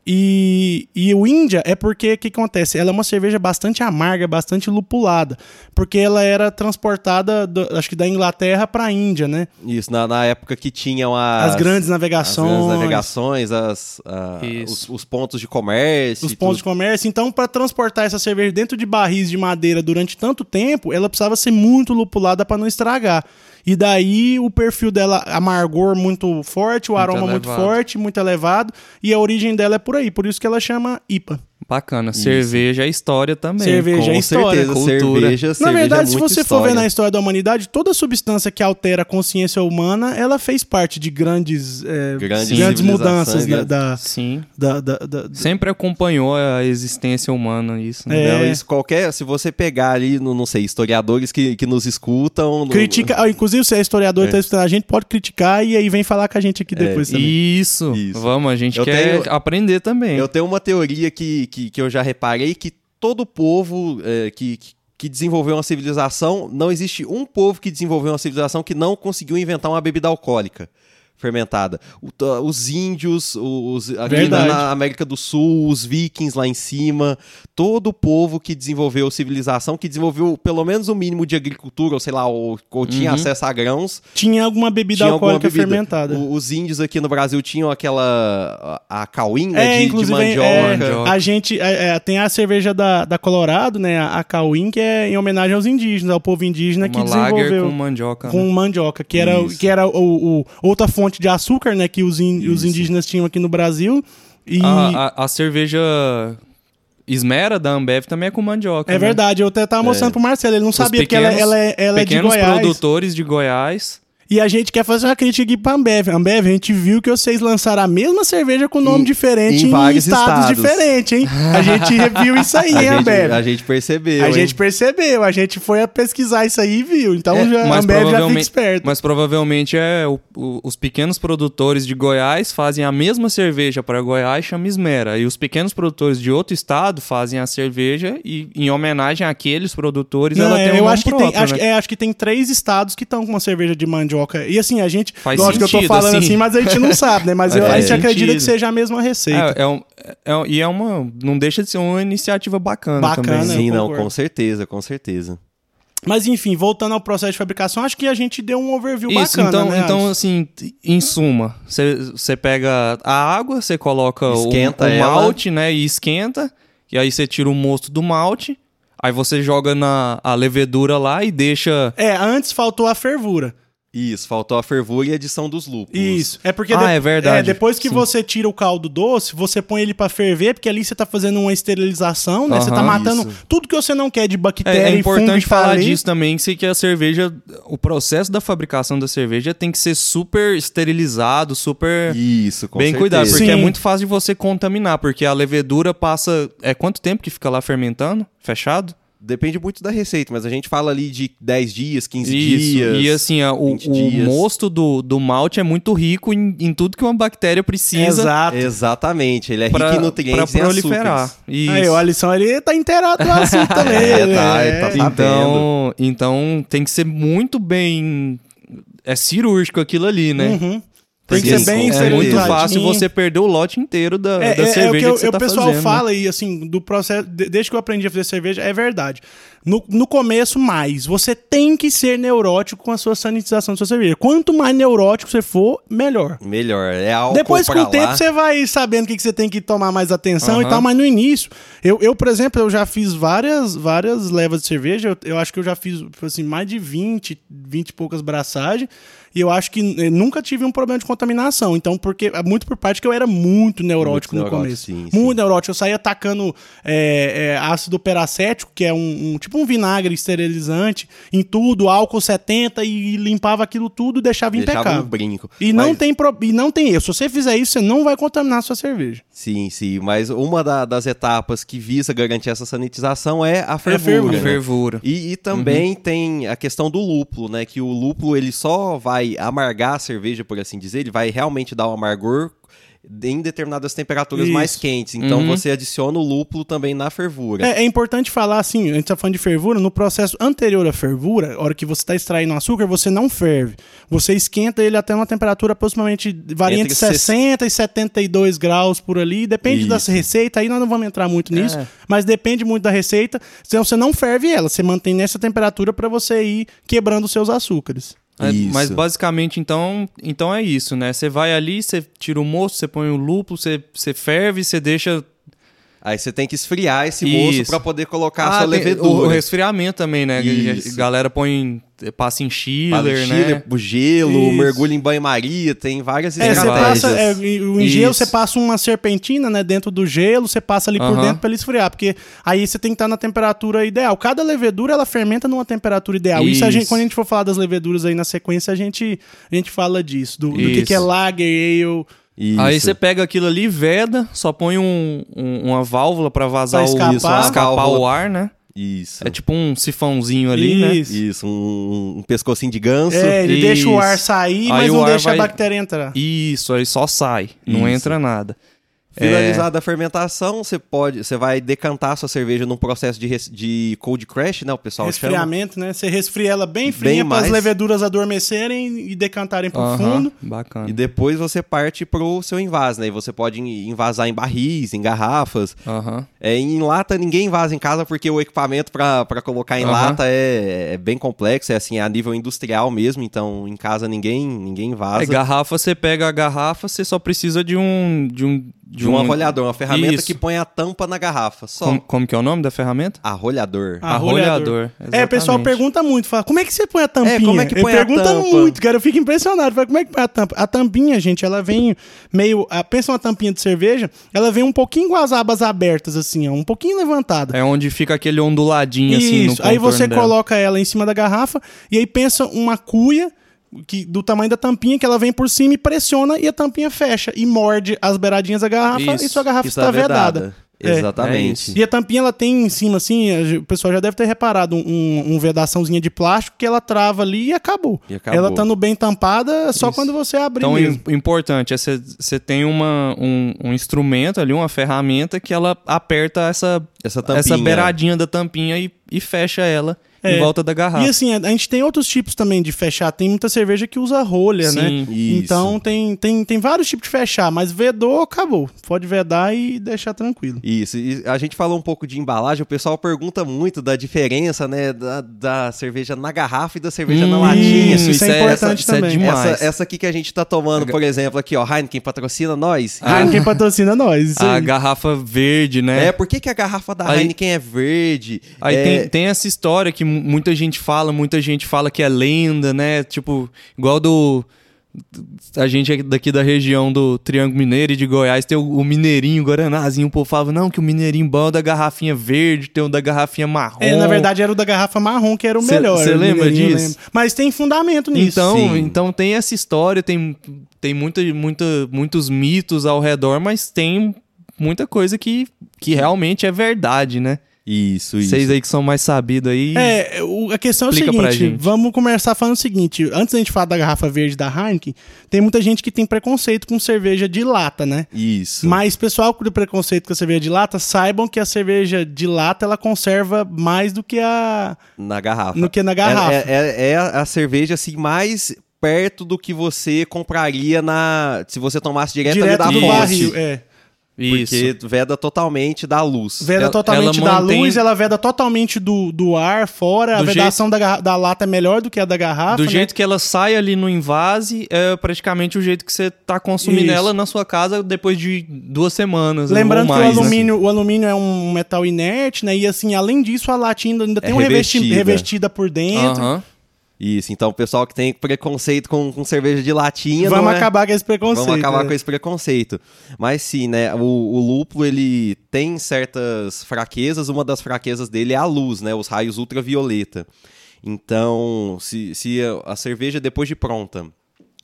E, e o Índia é porque o que acontece? Ela é uma cerveja bastante amarga, bastante lupulada. Porque ela era transportada, do- acho que da Inglaterra para a Índia, né? Isso, na, na época que tinham as, As, grandes as navegações. grandes navegações, as, a- os, os pontos de comércio. os pontos de tudo. comércio. Então, para transportar essa cerveja dentro de barris de madeira durante tanto tempo, ela precisava ser muito lupulada para não estragar. E daí o perfil dela, amargor muito forte, o aroma muito elevado. forte, muito elevado, e a origem dela é por aí. Por isso que ela chama IPA. Bacana. Cerveja é história também. Cerveja Com é história, certeza, cultura. cerveja, Na cerveja verdade, é se você for ver história. na história da humanidade, toda substância que altera a consciência humana, ela fez parte de grandes, é, Grandes grandes, mudanças né, grandes- da, Sim. da, da, da- da- Sempre acompanhou a existência humana isso. Né? É. Não, isso qualquer, se você pegar ali, no, não sei, historiadores que, que nos escutam. no- Critica, ah, inclusive, se é historiador e É. tá escutando a gente, pode criticar e aí vem falar com a gente aqui depois também. Isso. Isso. Vamos, a gente Eu quer tenho- aprender também. Eu tenho uma teoria que, que, que eu já reparei que todo povo é, que, que- que desenvolveu uma civilização, não existe um povo que desenvolveu uma civilização que não conseguiu inventar uma bebida alcoólica fermentada. O- os índios, os, aqui Verdade. na América do Sul, os vikings lá em cima, todo povo que desenvolveu civilização, que desenvolveu pelo menos o mínimo de agricultura, ou sei lá, ou, ou tinha Uhum. acesso a grãos, Tinha alguma bebida tinha alguma alcoólica bebida. fermentada. O- os índios aqui no Brasil tinham aquela a, a cauinha É, de, de inclusive, mandioca. é, Mandioca. a gente é, é, tem a cerveja da, da Colorado, né? A, a Cauim, que é em homenagem aos indígenas, ao povo indígena que Uma lager desenvolveu com mandioca. com né? mandioca, que era, Isso. que era o, o- outra fonte de açúcar, né? Que os, in- os indígenas tinham aqui no Brasil. E A, a- a cerveja Esmera da Ambev também é com mandioca. é né? verdade, eu até tava mostrando pro Marcelo, ele não Os sabia que ela, ela, é- ela é de pequenos Goiás. produtores de Goiás. E a gente quer fazer uma crítica aqui pra Ambev. Ambev, a gente viu que vocês lançaram a mesma cerveja com nome Em- diferente em em, estados, estados. diferentes, hein? A gente viu isso aí, A hein, gente, Ambev? a gente percebeu. A hein? gente percebeu, a gente foi a pesquisar isso aí e viu. Então É, já, a Ambev já fica esperto. Mas provavelmente é o- o- os pequenos produtores de Goiás fazem a mesma cerveja para Goiás, chama Esmera. E os pequenos produtores de outro estado fazem a cerveja e, em homenagem àqueles produtores, Não, ela é, tem um eu nome acho que, próprio, tem, acho, né? que- é, acho que tem três estados que estão com uma cerveja de mandioca. E assim, a gente. Faz lógico que eu tô sentido, falando assim. assim, mas a gente não sabe, né? Mas eu- a gente acredita sentido. que seja a mesma receita. É, é um- é- e é uma. Não deixa de ser uma iniciativa bacana, Bacana, também. eu Sim, não, com certeza, com certeza. Mas enfim, voltando ao processo de fabricação, acho que a gente deu um overview Isso, bacana, então, né? então assim, em suma, você pega a água, você coloca o, Esquenta o ela. malte, né, e esquenta, e aí você tira o mosto do malte, aí você joga na a levedura lá e deixa... É, antes faltou a fervura. Isso, faltou a fervura e a adição dos lúpulos. Isso. É porque Ah, de- é verdade. depois que Sim. você tira o caldo doce, você põe ele pra ferver, porque ali você tá fazendo uma esterilização, né? você tá matando isso. tudo que você não quer de É, bactéria é e fungo importante tá falar disso também, que, que a cerveja, o processo da fabricação da cerveja tem que ser super esterilizado, super Isso, com bem certeza. cuidado, porque Sim. é muito fácil de você contaminar, porque a levedura passa, é quanto tempo que fica lá fermentando, fechado? Depende muito da receita, mas a gente fala ali de 10 dias, 15 Isso, dias. e assim, a- o, 20 o dias. mosto do, do malte é muito rico em, em tudo que uma bactéria precisa Exato. Exatamente, ele é pra, rico em nutrientes pra e proliferar. Isso. Aí, o Alisson, ele tá inteirado no assunto também. É, né? tá, É. tá então, então tem que ser muito bem. É cirúrgico aquilo ali, né? Uhum. Tem que ser bem com É muito fácil você perder o lote inteiro da, É, da é- é o cerveja que, que, eu- você o tá pessoal fazendo. né? fala aí, assim, do processo. de- desde que eu aprendi a fazer cerveja, é verdade. No, no começo, mais. Você tem que ser neurótico com a sua sanitização da sua cerveja. Quanto mais neurótico você for, melhor. Melhor. É álcool Depois, com o tempo, lá. você vai sabendo o que, que você tem que tomar mais atenção e Aham. tal, mas no início, eu, eu, por exemplo, eu já fiz várias, várias levas de cerveja, eu, eu acho que eu já fiz, assim, mais de 20, 20 e poucas braçagens, e eu acho que eh, nunca tive um problema de contaminação, então, porque, é muito por parte que eu era muito neurótico Muito no neurótico, começo. sim, sim. muito neurótico, eu saía atacando é, é, ácido peracético, que é um, um- tipo um vinagre esterilizante, em tudo, álcool 70, e limpava aquilo tudo e deixava, Deixava impecável. um brinco. E não, Mas- tem pro... e não tem erro. Se você fizer isso, você não vai contaminar a sua cerveja. Sim, sim. Mas uma da- das etapas que visa garantir essa sanitização é a fervura. fervura. né? Fervura. E, e também tem a questão do lúpulo, né? Que o lúpulo ele só vai amargar a cerveja, por assim dizer, ele vai realmente dar um amargor em determinadas temperaturas Isso. mais quentes. Então Uhum. você adiciona o lúpulo também na fervura. É, é importante falar assim, a gente tá falando de fervura, no processo anterior à fervura, a hora que você está extraindo o açúcar, você não ferve. Você esquenta ele até uma temperatura aproximadamente varia entre, Entre 60 e 72 graus por ali, depende da Isso. receita, aí nós não vamos entrar muito nisso, É. mas depende muito da receita. Então você não ferve ela, você mantém nessa temperatura para você ir quebrando os seus açúcares. É. Mas basicamente, então, então é isso, né? Você vai ali, você tira o moço, você põe o lúpulo, você, você ferve, você deixa. Aí você tem que esfriar esse moço Isso. para poder colocar a Ah, sua tem levedura. o, o resfriamento também, né? Isso. A galera põe. passa em chiller, em né? chile, o gelo, Isso. mergulho em banho-maria, tem várias É, você estratégias. passa, é, o em gelo Isso. você passa uma serpentina, né, dentro do gelo, você passa ali por Aham. dentro para ele esfriar, porque aí você tem que estar na temperatura ideal. Cada levedura ela fermenta numa temperatura ideal. Isso, a gente, Isso. quando a gente for falar das leveduras aí na sequência, a gente a gente fala disso, do, do que, Isso. que é lager, ale, Isso. Aí você pega aquilo ali, veda, só põe um, um- uma válvula pra vazar Pra o escapar. isso, pra escapar o ar, né? Isso. É tipo um sifãozinho ali, né? Isso. Isso, um, um pescocinho de ganso. É, ele deixa o ar Isso. sair, Aí mas o não deixa vai- a bactéria entrar. Isso, aí só sai, não Isso. entra nada. Finalizada a fermentação, você pode, você vai decantar sua cerveja num processo de, res- de cold crash, né? O pessoal chama. Resfriamento, né? Você resfria ela bem fria para as leveduras adormecerem e decantarem pro Aham, fundo. Bacana. E depois você parte pro seu invase, né? E você pode envasar em barris, em garrafas. Aham. É, em lata ninguém invasa em casa porque o equipamento para colocar em lata é, é bem complexo, é assim, é a nível industrial mesmo, então em casa ninguém ninguém invasa. É, garrafa, você pega a garrafa, você só precisa de um. De um. De um arrolhador, uma ferramenta Isso. que põe a tampa na garrafa, só. Como, como que é o nome da ferramenta? Arrolhador. Arrolhador, É, o pessoal pergunta muito, fala, como é que você põe a tampinha? É, como é que põe a Pergunta tampa? muito, cara, eu fico impressionado. Fala, como é que põe a tampa? A tampinha, gente, ela vem meio, ah, pensa uma tampinha de cerveja, ela vem um pouquinho com as abas abertas, assim, ó, um pouquinho levantada. É onde fica aquele onduladinho assim no Isso, aí você dela. coloca ela em cima da garrafa e aí pensa uma cuia que, do tamanho da tampinha que ela vem por cima e pressiona e a tampinha fecha e morde as beiradinhas da garrafa Isso, e sua garrafa está vedada. É. É Exatamente. isso. E a tampinha ela tem em cima, assim, o pessoal já deve ter reparado, um, um vedaçãozinha de plástico que ela trava ali e acabou. E acabou. Ela estando bem tampada, só quando você abrir Então, mesmo. o importante é você você tem uma, um, um instrumento ali, uma ferramenta que ela aperta essa, Essa tampinha. essa beiradinha da tampinha e, e fecha ela É. em volta da garrafa. E assim, a a gente tem outros tipos também de fechar. Tem muita cerveja que usa rolha, né? Sim. Isso. Então tem, tem, tem vários tipos de fechar, mas vedou, acabou. Pode vedar e deixar tranquilo. Isso, e a gente falou um pouco de embalagem, o pessoal pergunta muito da diferença, né, da, da cerveja na garrafa e da cerveja na Hum, latinha. isso, isso é importante essa, também. Isso é demais. Essa, essa aqui que a gente tá tomando, por exemplo, aqui, ó, Heineken patrocina nós. Ah, quem patrocina nós. Isso a aí. garrafa verde, né? É, por que, que a garrafa da Aí- Heineken é verde? Aí É, tem, tem essa história que muita gente fala, muita gente fala que é lenda, né? Tipo, igual do. A gente aqui daqui da região do Triângulo Mineiro e de Goiás tem o, o Mineirinho, o Guaranazinho. O povo falava, não, que o Mineirinho bom é o da garrafinha verde, tem o da garrafinha marrom. É, na verdade era o da garrafa marrom que era o Cê- melhor. cê o lembra disso? Mas tem fundamento nisso. Então, Sim. então tem essa história, tem, tem muita, muita, muitos mitos ao redor, mas tem muita coisa que, que realmente é verdade, né? Isso, isso. Vocês aí que são mais sabidos aí. É, o- a questão é o seguinte, vamos começar falando o seguinte, antes da gente falar da garrafa verde da Heineken, tem muita gente que tem preconceito com cerveja de lata, né? Isso. Mas pessoal com preconceito com a cerveja de lata, saibam que a cerveja de lata ela conserva mais do que a Na garrafa. no que na garrafa. É, é- é a cerveja, assim, mais perto do que você compraria na se você tomasse direto, Direto ali do da fonte. barril, é. Isso. Porque veda totalmente da luz. Veda Ela- totalmente ela da mantém- luz, ela veda totalmente do, do ar fora. a Do vedação da, garra- da lata é melhor do que a da garrafa. Do né? jeito que ela sai ali no invase, é praticamente o jeito que você tá consumindo Isso. ela na sua casa depois de duas semanas. Lembrando ou que mais, o né? alumínio, o alumínio é um metal inerte, né? E assim, além disso, a latinha ainda tem É um revesti revestida. revestida por dentro. Aham. Isso, então o pessoal que tem preconceito com, com cerveja de latinha. Vamos não é- acabar com esse preconceito. Vamos acabar né? com esse preconceito. Mas sim, né? O, o lúpulo ele tem certas fraquezas. Uma das fraquezas dele é a luz, né? Os raios ultravioleta. Então, se, se a, a cerveja depois de pronta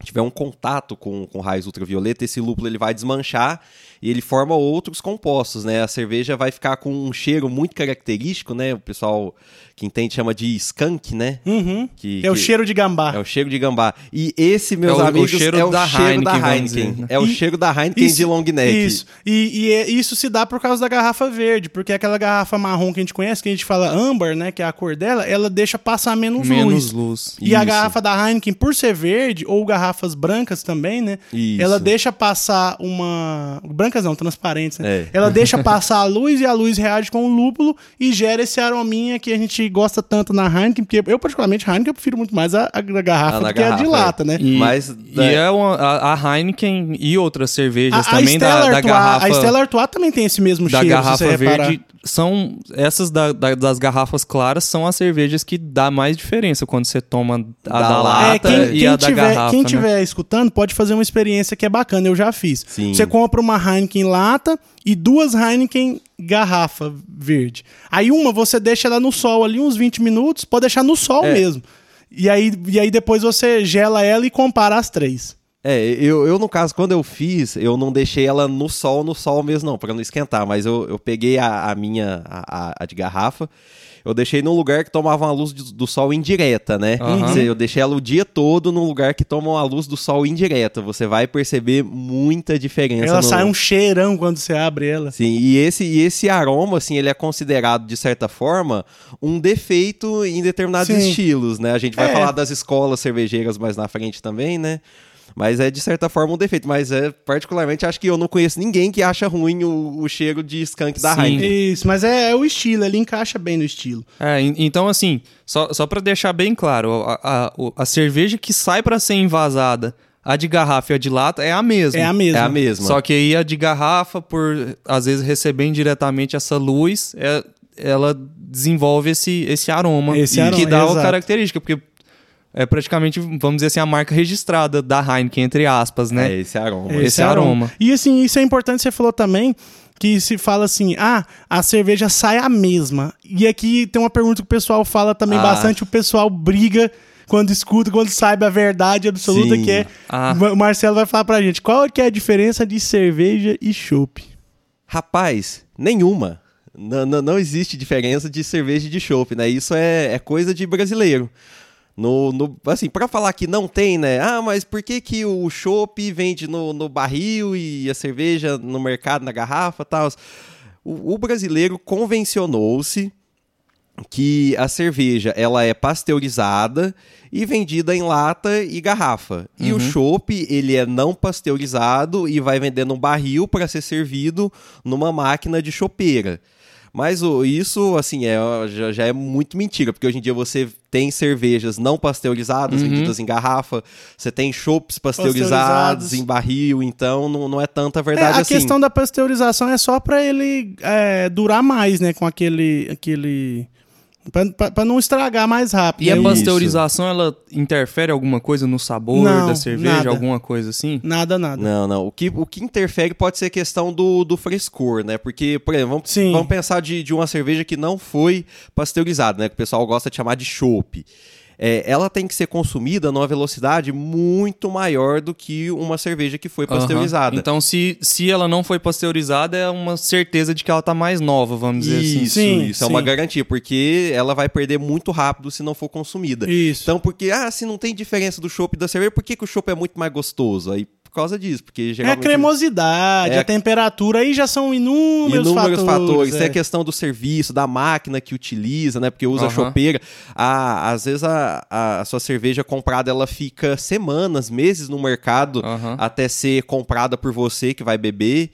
tiver um contato com, com raios ultravioleta, esse lúpulo ele vai desmanchar e ele forma outros compostos, né? A cerveja vai ficar com um cheiro muito característico, né? O pessoal que entende chama de skunk, né? Uhum. Que- é o que- cheiro de gambá. É o cheiro de gambá. E esse, meus É o- o amigos, cheiro é o da cheiro Heineken, da Heineken. dizer, né? É o E- cheiro da Heineken de long neck. Isso. E, e é- isso se dá por causa da garrafa verde, porque aquela garrafa marrom que a gente conhece, que a gente fala âmbar, né, que é a cor dela, ela deixa passar menos, Menos luz. luz. E a Isso. garrafa da Heineken, por ser verde, ou garrafas brancas também, né? Isso. Ela deixa passar uma. Brancas não, transparentes, né? É. Ela deixa passar a luz e a luz reage com o lúpulo e gera esse arominha que a gente gosta tanto na Heineken, porque eu, particularmente, Heineken, eu prefiro muito mais a, a garrafa Ah, na do que a de garrafa, lata, né? E, Mas, e né, é uma, a, a Heineken e outras cervejas A, a também da, da garrafa. a Stella Artois também tem esse mesmo da cheiro, garrafa você reparar. verde são essas da- da- das garrafas claras são as cervejas que dá mais diferença quando você toma a da, Da lata É, quem, e quem a da tiver, garrafa. quem né? tiver escutando pode fazer uma experiência que é bacana, eu já fiz. Sim. Você compra uma Heineken lata e duas Heineken garrafa verde. Aí uma você deixa ela no sol ali uns 20 minutos, pode deixar no sol É. mesmo. E aí, e aí depois você gela ela e compara as três. É, eu, eu, no caso, quando eu fiz, eu não deixei ela no sol, no sol mesmo, não, pra não esquentar. Mas eu, eu peguei a, a minha, a, a- de garrafa, eu deixei num lugar que tomava uma luz do, do sol indireta, né? Quer dizer, Eu deixei ela o dia todo num lugar que toma uma luz do sol indireta. Você vai perceber muita diferença. Ela no- sai um cheirão quando você abre ela. Sim, e esse, e esse aroma, assim, ele é considerado, de certa forma, um defeito em determinados Sim. estilos, né? A gente vai É. falar das escolas cervejeiras mais na frente também, né? Mas é, de certa forma, um defeito. Mas, é particularmente, acho que eu não conheço ninguém que acha ruim o, o cheiro de skunk da. Heineken. Isso, mas é, é o estilo, ele encaixa bem no estilo. É, en- então assim, só, só para deixar bem claro, a, a, a cerveja que sai para ser envasada, a de garrafa e a de lata é a mesma. É a mesma. É a mesma. Só que aí a de garrafa, por às vezes receber indiretamente essa luz, é- ela desenvolve esse, esse aroma Esse e aroma, que dá exato. a característica, porque é praticamente, vamos dizer assim, a marca registrada da Heineken, entre aspas, né? É esse aroma. Esse aroma. E assim, isso é importante, você falou também que se fala assim, ah, a cerveja sai a mesma. E aqui tem uma pergunta que o pessoal fala também Ah. bastante, o pessoal briga quando escuta, quando sabe a verdade absoluta, Sim. que é... Ah. O Marcelo vai falar pra gente, qual que é a diferença de cerveja e chopp? Rapaz, nenhuma. N- n- não existe diferença de cerveja e de chopp, né? Isso é, é coisa de brasileiro. No, no, assim, para falar que não tem, né? Ah, mas por que, que o chopp vende no, no barril e a cerveja no mercado, na garrafa e tal? O, o brasileiro convencionou-se que a cerveja ela é pasteurizada e vendida em lata e garrafa. E o chopp, ele é não pasteurizado e vai vender num barril para ser servido numa máquina de chopeira. Mas o- isso, assim, é, já, já é muito mentira, porque hoje em dia você tem cervejas não pasteurizadas vendidas em garrafa, você tem chopps pasteurizados, Pasteurizados. em barril, então não, não é tanta É, verdade a assim. questão da pasteurização é só pra ele é, durar mais, né, com aquele... aquele pra não estragar mais rápido. E a? Isso. pasteurização, ela interfere alguma coisa no sabor Não, da cerveja, nada. alguma coisa assim? Nada, nada. Não, não. O que, o que interfere pode ser questão do, do frescor, né? Porque, por exemplo, vamos, Sim. vamos pensar de, de uma cerveja que não foi pasteurizada, né? Que o pessoal gosta de chamar de chopp. É, ela tem que ser consumida numa velocidade muito maior do que uma cerveja que foi pasteurizada. Aham. Então, se, se ela não foi pasteurizada, é uma certeza de que ela tá mais nova, vamos dizer assim. Isso, Sim, isso é uma sim. garantia, porque ela vai perder muito rápido se não for consumida. Isso. Então, porque, ah, se não tem diferença do chopp e da cerveja, por que, que o chopp é muito mais gostoso? Aí causa disso, porque É a cremosidade, É. a temperatura, aí já são inúmeros, Inúmeros fatores. fatores. Tem é. a questão do serviço, da máquina que utiliza, né? Porque usa Aham. chopeira. Ah, às vezes a, a, a sua cerveja comprada ela fica semanas, meses no mercado Aham. até ser comprada por você que vai beber.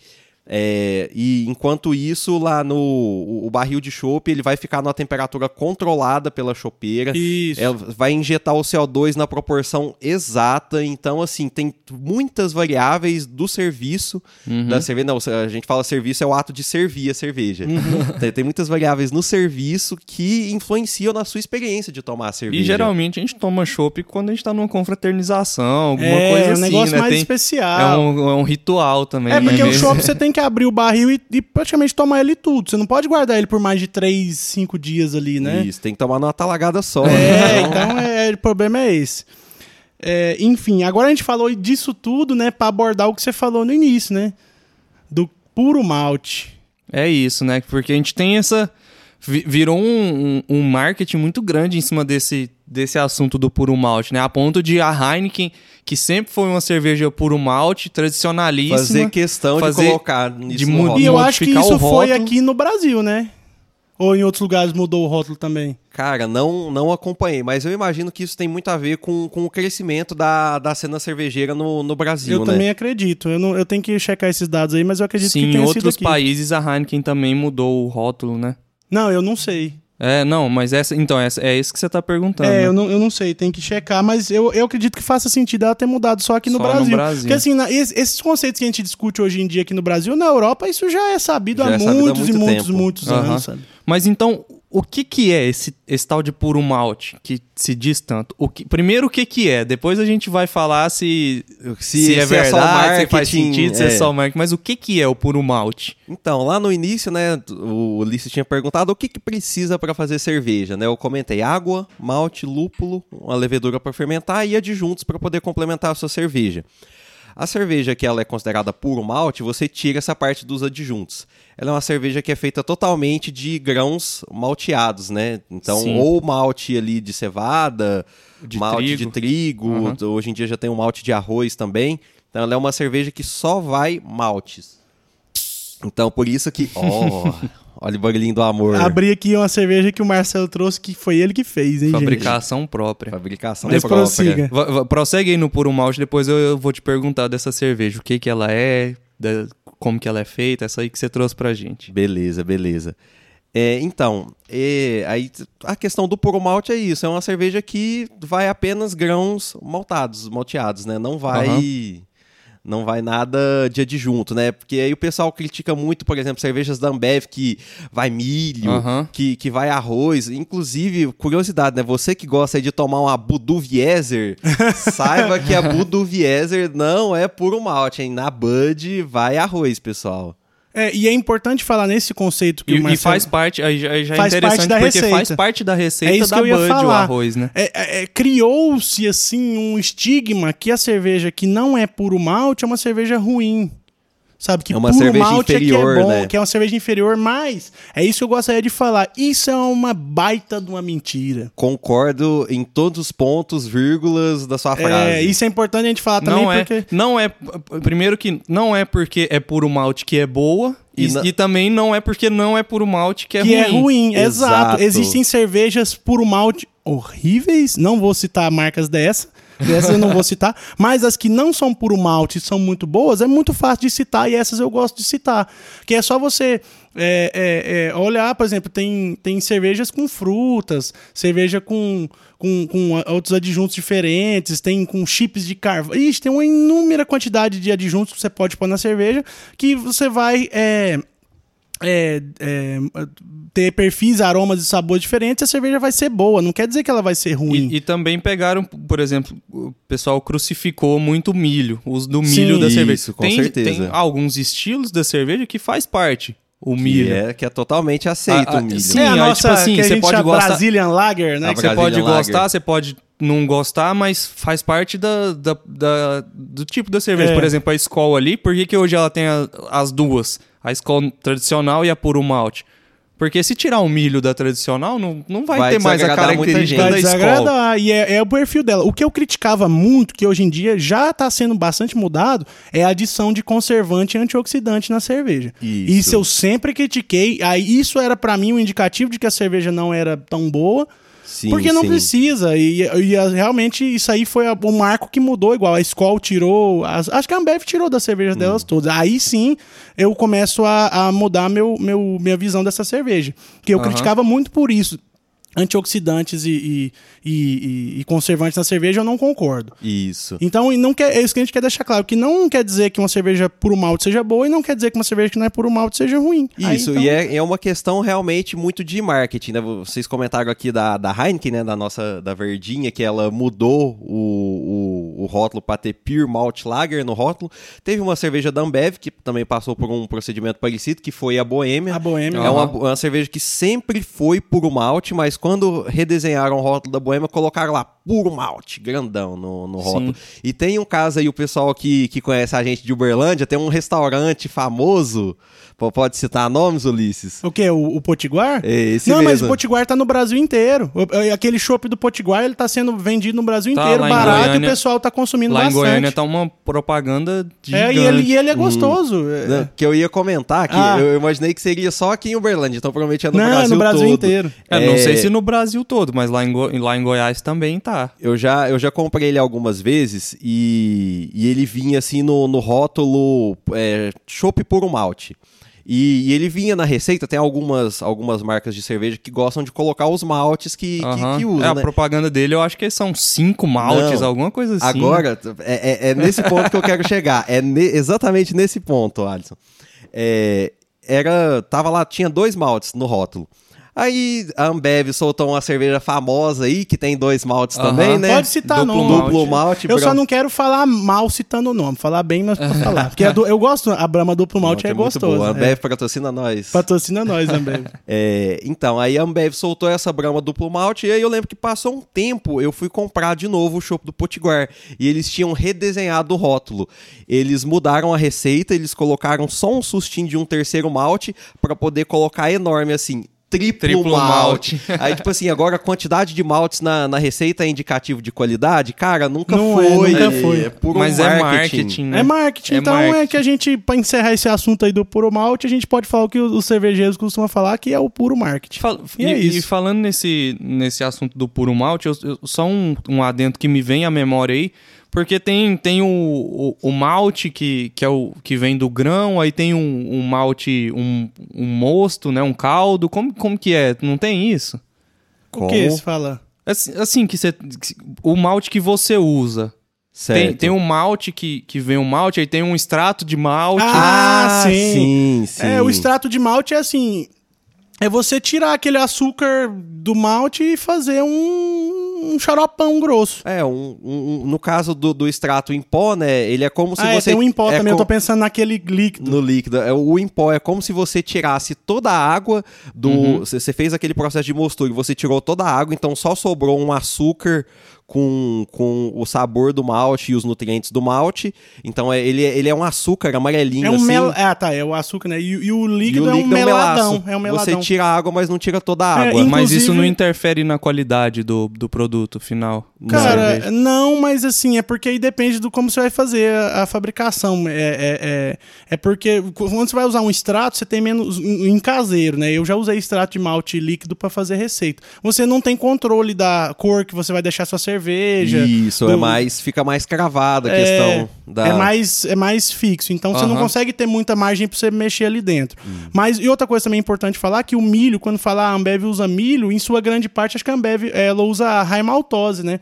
É, e enquanto isso, lá no o, o barril de chopp, ele vai ficar numa temperatura controlada pela chopeira. Isso. É, vai injetar o CO2 na proporção exata. Então, assim, tem muitas variáveis do serviço da cerveja. Não, a gente fala serviço é o ato de servir a cerveja. Tem, tem muitas variáveis no serviço que influenciam na sua experiência de tomar a cerveja. E geralmente a gente toma chopp quando a gente tá numa confraternização, alguma é, coisa um assim, negócio né? mais Tem- especial. é, um, é um ritual também. É né? porque o Mesmo- chopp você tem que abrir o barril e, e praticamente tomar ele tudo. Você não pode guardar ele por mais de 3, 5 dias ali, né? Isso, tem que tomar numa talagada só. É, né? então é, o problema é esse. É, enfim, agora a gente falou disso tudo, né, Pra abordar o que você falou no início, né? Do puro malte. É isso, né? Porque a gente tem essa. vi- Virou um, um, um marketing muito grande em cima desse, desse assunto do puro malte, né? A ponto de a Heineken, que sempre foi uma cerveja puro malte, tradicionalíssima. Fazer questão fazer- de colocar isso de no rótulo. E eu acho que isso foi aqui no Brasil, né? Ou em outros lugares mudou o rótulo também? Cara, não, não acompanhei, mas eu imagino que isso tem muito a ver com, com o crescimento da, da cena cervejeira no, no Brasil, eu né? também acredito. Eu, não, eu tenho que checar esses dados aí, mas eu acredito Sim, que em tenha outros sido aqui. países a Heineken também mudou o rótulo, né? Não, eu não sei. É, não, mas essa. Então, essa, é isso que você tá perguntando. É, né? eu não, eu não sei, tem que checar, mas eu, eu acredito que faça sentido ela ter mudado só aqui no Só no Brasil. Brasil. Porque assim, na- es- esses conceitos que a gente discute hoje em dia aqui no Brasil, na Europa, isso já é sabido Já há é sabido há muitos muito e muitos, tempo. muitos Aham. anos, sabe? Mas então, o que que é esse, esse tal de puro malte que se diz tanto? O que, primeiro, o que que é? Depois a gente vai falar se, se, Se- é se é verdade, se faz sentido, se é é. só marketing. Mas o que que é o puro malte? Então, lá no início, né, o Ulisses tinha perguntado o que, que precisa para fazer cerveja, né? Eu comentei água, malte, lúpulo, uma levedura para fermentar e adjuntos para poder complementar a sua cerveja. A cerveja que ela é considerada puro malte, você tira essa parte dos adjuntos. Ela é uma cerveja que é feita totalmente de grãos malteados, né? Então, Sim. ou malte ali de cevada, De malte trigo. de trigo, Uhum. hoje em dia já tem um malte de arroz também. Então, ela é uma cerveja que só vai maltes. Então, por isso que. Ó, olha o barulhinho do amor. Abri aqui uma cerveja que o Marcelo trouxe, que foi ele que fez, hein, gente? Fabricação própria. Fabricação Mas própria. prossiga. Prossegue aí no puro malte, depois eu, eu vou te perguntar dessa cerveja. O que que ela é, da- como que ela é feita, essa aí que você trouxe pra gente. Beleza, beleza. É, então, é, aí a questão do puro malte é isso. É uma cerveja que vai apenas grãos maltados, malteados, né? Não vai. Aham. Não vai nada de adjunto, né? Porque aí o pessoal critica muito, por exemplo, cervejas da Ambev que vai milho, Aham. que, que vai arroz. Inclusive, curiosidade, né? Você que gosta de tomar uma Budweiser, saiba que a Budweiser não é puro malte, hein? Na Bud vai arroz, pessoal. É, e é importante falar nesse conceito que E, o e Marcelo... faz parte, aí já, já é Faz parte interessante da porque receita. faz parte da receita É isso da que eu ia Bud o falar. arroz, né? É, é, é, Criou-se, assim, um estigma que a cerveja que não é puro malte é uma cerveja ruim. Sabe? Que É uma puro cerveja malte inferior, é que é bom, né? que é uma cerveja inferior, mas é isso que eu gostaria de falar. Isso é uma baita de uma mentira. Concordo em todos os pontos, vírgulas da sua frase. É, isso é importante a gente falar também, Não é, porque... não é. Primeiro que não é porque é puro malte que é boa. E E, na- e também não é porque não é puro malte que é que ruim. é ruim, exato. Exato. Existem cervejas puro malte horríveis, não vou citar marcas dessa, dessas eu não vou citar, mas as que não são puro malte são muito boas, é muito fácil de citar e essas eu gosto de citar. Que é só você é, é, é, olhar, por exemplo, tem, tem cervejas com frutas, cerveja com, com, com outros adjuntos diferentes, tem com chips de carvão. Ixi, tem uma inúmera quantidade de adjuntos que você pode pôr na cerveja que você vai. é, é, é, ter perfis, aromas e sabores diferentes, a cerveja vai ser boa. Não quer dizer que ela vai ser ruim. E, e também pegaram, por exemplo, o pessoal crucificou muito o milho, o uso do milho Sim. da cerveja. Isso, com tem, certeza. tem alguns estilos da cerveja que faz parte o Que milho. é, que é totalmente aceito Ah, ah, o milho. sim, é a aí, nossa tipo assim, que a você gente pode gostar- Brazilian Lager, né? A Que Você pode Lager. gostar, você pode não gostar, mas faz parte da, da- da- do tipo da cerveja. É. Por exemplo, a Skol ali, por que, que hoje ela tem a- as duas? A Skol tradicional e a puro malte. Porque se tirar o milho da tradicional, não, não vai, Vai ter mais a muita característica gente. Da escola. E é, é o perfil dela. O que eu criticava muito, que hoje em dia já tá sendo bastante mudado, é a adição de conservante e antioxidante na cerveja. Isso. Isso eu sempre critiquei. Aí isso era pra mim um indicativo de que a cerveja não era tão boa. Sim, porque não sim. precisa. E, e realmente isso aí foi a- o marco que mudou igual. A Skol tirou. as- acho que a Ambev tirou das cervejas Hum. delas todas. Aí sim eu começo a, a mudar meu, meu, minha visão dessa cerveja. Que eu Aham. criticava muito por isso. Antioxidantes e, e, e- e- conservantes na cerveja eu não concordo. Isso. Então, não quer, é isso que a gente quer deixar claro, que não quer dizer que uma cerveja puro malte seja boa e não quer dizer que uma cerveja que não é puro malte seja ruim. Aí, Isso, então- e é, é uma questão realmente muito de marketing, né? Vocês comentaram aqui da, da Heineken, né? Da nossa, da Verdinha, que ela mudou o, o, o rótulo para ter Pure Malt Lager no rótulo. Teve uma cerveja da Ambev, que também passou por um procedimento parecido, que foi a Boêmia. A Boêmia. É uma, uma cerveja que sempre foi puro malte, mas quando redesenharam o rótulo da Boêmia, colocaram lá puro malte, grandão no, no rótulo. E tem um caso aí, o pessoal que, que conhece a gente de Uberlândia, tem um restaurante famoso, pode citar nomes, Ulisses? O quê? O, o Potiguar? É esse não, mas mesmo. o Potiguar tá no Brasil inteiro. É, Aquele chopp do Potiguar, ele tá sendo vendido no Brasil Tá, inteiro, lá em barato, e Goiânia- o pessoal tá consumindo Lá em bastante. Goiânia tá uma propaganda É, gigante. e ele, e ele é gostoso. É. Né, Que eu ia comentar que Ah. eu imaginei que seria só aqui em Uberlândia, então provavelmente é no Não, é Brasil no Brasil todo. inteiro. É, não É, sei se no Brasil todo, mas lá em, Go- lá em Goiás também tá. Eu já, eu já comprei ele algumas vezes e, e ele vinha assim no, no rótulo é, chopp puro malte. E, e ele vinha na receita, tem algumas, algumas marcas de cerveja que gostam de colocar os maltes que, que- Aham. que, é, usam, a né? propaganda dele, eu acho que são cinco maltes, Não. alguma coisa assim. Agora, é, é- é nesse ponto que eu quero chegar. É ne- exatamente nesse ponto, Alisson. É, era, tava lá, tinha dois maltes no rótulo. Aí a Ambev soltou uma cerveja famosa aí, que tem dois maltes Aham. também, né? Pode citar Duplo nome. Duplo malte, Eu só não quero falar mal citando o nome, falar bem, mas pra falar. Porque a eu gosto, a Brahma Duplo Malte é, muito gostoso. boa. A é. Ambev patrocina nós. Patrocina nós, Ambev. É, então, aí a Ambev soltou essa Brahma duplo malte, e aí eu lembro que passou um tempo, eu fui comprar de novo o chopp do Potiguar, e eles tinham redesenhado o rótulo. Eles mudaram a receita, eles colocaram só um sustinho de um terceiro malte para poder colocar enorme assim. Triplo, Triplo malte. malte. Aí, tipo assim, agora a quantidade de maltes na, na receita é indicativo de qualidade? Cara, nunca Não é, foi. nunca foi. É puro mas marketing. é marketing, né? É marketing, É então é marketing. que a gente, pra encerrar esse assunto aí do puro malte, a gente pode falar o que os os cervejeiros costumam falar, que é o puro marketing. Fal- E e, é isso. e falando nesse, nesse assunto do puro malte, eu- eu- só um, um adendo que me vem à memória aí, porque tem, tem o, o, o malte que, que, é o, que vem do grão, aí tem um, um malte, um, um mosto, né, um caldo, como, como que é? Não tem isso? O que Como? você fala? Assim, assim que você... O malte que você usa. Certo. Tem, tem um malte que, que vem um malte, aí tem um extrato de malte. Ah, sim. sim, sim. É, o extrato de malte é assim. É você tirar aquele açúcar do malte e fazer um, um xaropão grosso. É, um, um- no caso do, do extrato em pó, né? Ele é como se ah, é, você. tem um em pó é também, eu tô pensando naquele líquido. No líquido. É, o em pó é como se você tirasse toda a água do. Você você fez aquele processo de mostura e você tirou toda a água, então só sobrou um açúcar com, com o sabor do malte e os nutrientes do malte. Então é, ele, é- ele é um açúcar amarelinho É um assim. mel... Ah, tá, é o açúcar, né? E, e o E líquido, o é um líquido meladão. melaço. É um meladão. Você tira a água, mas não tira toda a É, água. inclu- Mas isso inclusive- não interfere na qualidade do, do produto final. Cara, não, mas assim, é porque aí depende do como você vai fazer a, a fabricação. É, é, é, é porque quando você vai usar um extrato, você tem menos em em caseiro, né? Eu já usei extrato de malte líquido para fazer receita. Você não tem controle da cor que você vai deixar sua cerveja. Isso, do- é mais. Fica mais cravada a É, questão da. É mais, é mais fixo. Então você não consegue ter muita margem pra você mexer ali dentro. Hum. Mas, e outra coisa também importante falar, que o milho, quando falar a Ambev usa milho, em sua grande parte, acho que a Ambev ela usa a raimaltose, né?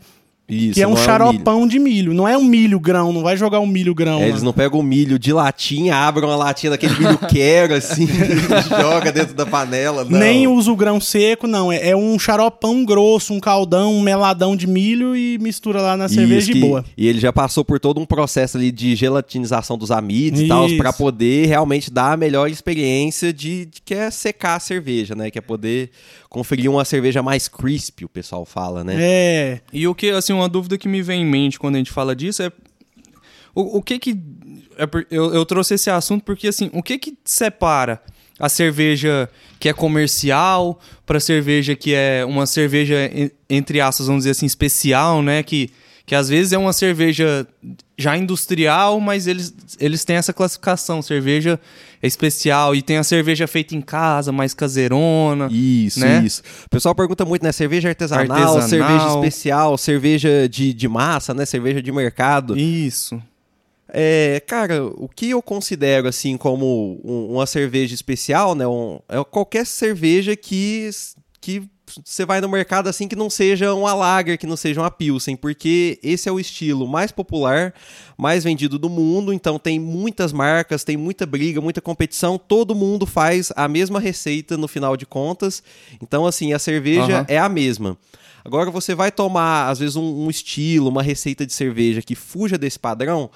Isso, que é um não milho. xaropão de milho. Não é um milho grão, não vai jogar um milho grão. É, lá. eles não pegam o milho de latinha, abrem uma latinha daquele milho quero, assim, e joga dentro da panela. Não. Nem usa o grão seco, não. É, é um xaropão grosso, um caldão, um meladão de milho e mistura lá na cerveja Isso, de que- boa. E ele já passou por todo um processo ali de gelatinização dos amidos e tal, Isso. pra poder realmente dar a melhor experiência de, de que é secar a cerveja, né? Que é poder conferir uma cerveja mais crispy, o pessoal fala, né? É. E o que, assim, uma dúvida que me vem em mente quando a gente fala disso é. O, o que que. é eu, eu trouxe esse assunto porque, assim, o que que separa a cerveja que é comercial, para cerveja que é uma cerveja, entre aspas, vamos dizer assim, especial, né? Que, que às vezes é uma cerveja já industrial, mas eles, eles têm essa classificação, cerveja especial, e tem a cerveja feita em casa, mais caseirona. Isso, né? isso. O pessoal pergunta muito, né? Cerveja artesanal, Artesanal. cerveja especial, cerveja de, de massa, né? Cerveja de mercado. Isso. É, cara, o que eu considero assim como um- uma cerveja especial, né? um- é qualquer cerveja que que você vai no mercado assim que não seja uma lager, que não seja uma pilsen, porque esse é o estilo mais popular, mais vendido do mundo, então tem muitas marcas, tem muita briga, muita competição, todo mundo faz a mesma receita no final de contas. Então assim, a cerveja Aham. é a mesma. Agora você vai tomar, às vezes, um, um estilo, uma receita de cerveja que fuja desse padrão.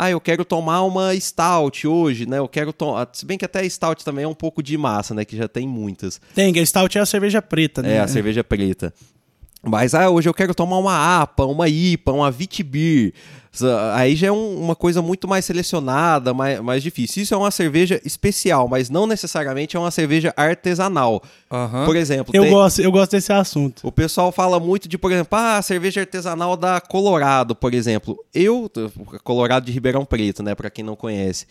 Ah, eu quero tomar uma stout hoje, né? Eu quero tomar. Se bem que até stout também é um pouco de massa, né? Que já tem muitas. Tem, a Stout é a cerveja preta, né? É, a cerveja preta. Mas, ah, hoje eu quero tomar uma APA, uma IPA, uma Vitibir. Aí já é um- uma coisa muito mais selecionada, mais, mais difícil. Isso é uma cerveja especial, mas não necessariamente é uma cerveja artesanal. Aham. Por exemplo, Eu, tem- gosto, eu gosto desse assunto. o pessoal fala muito de, por exemplo, ah, cerveja artesanal da Colorado, por exemplo. Eu, Colorado de Ribeirão Preto, né, Pra quem não conhece.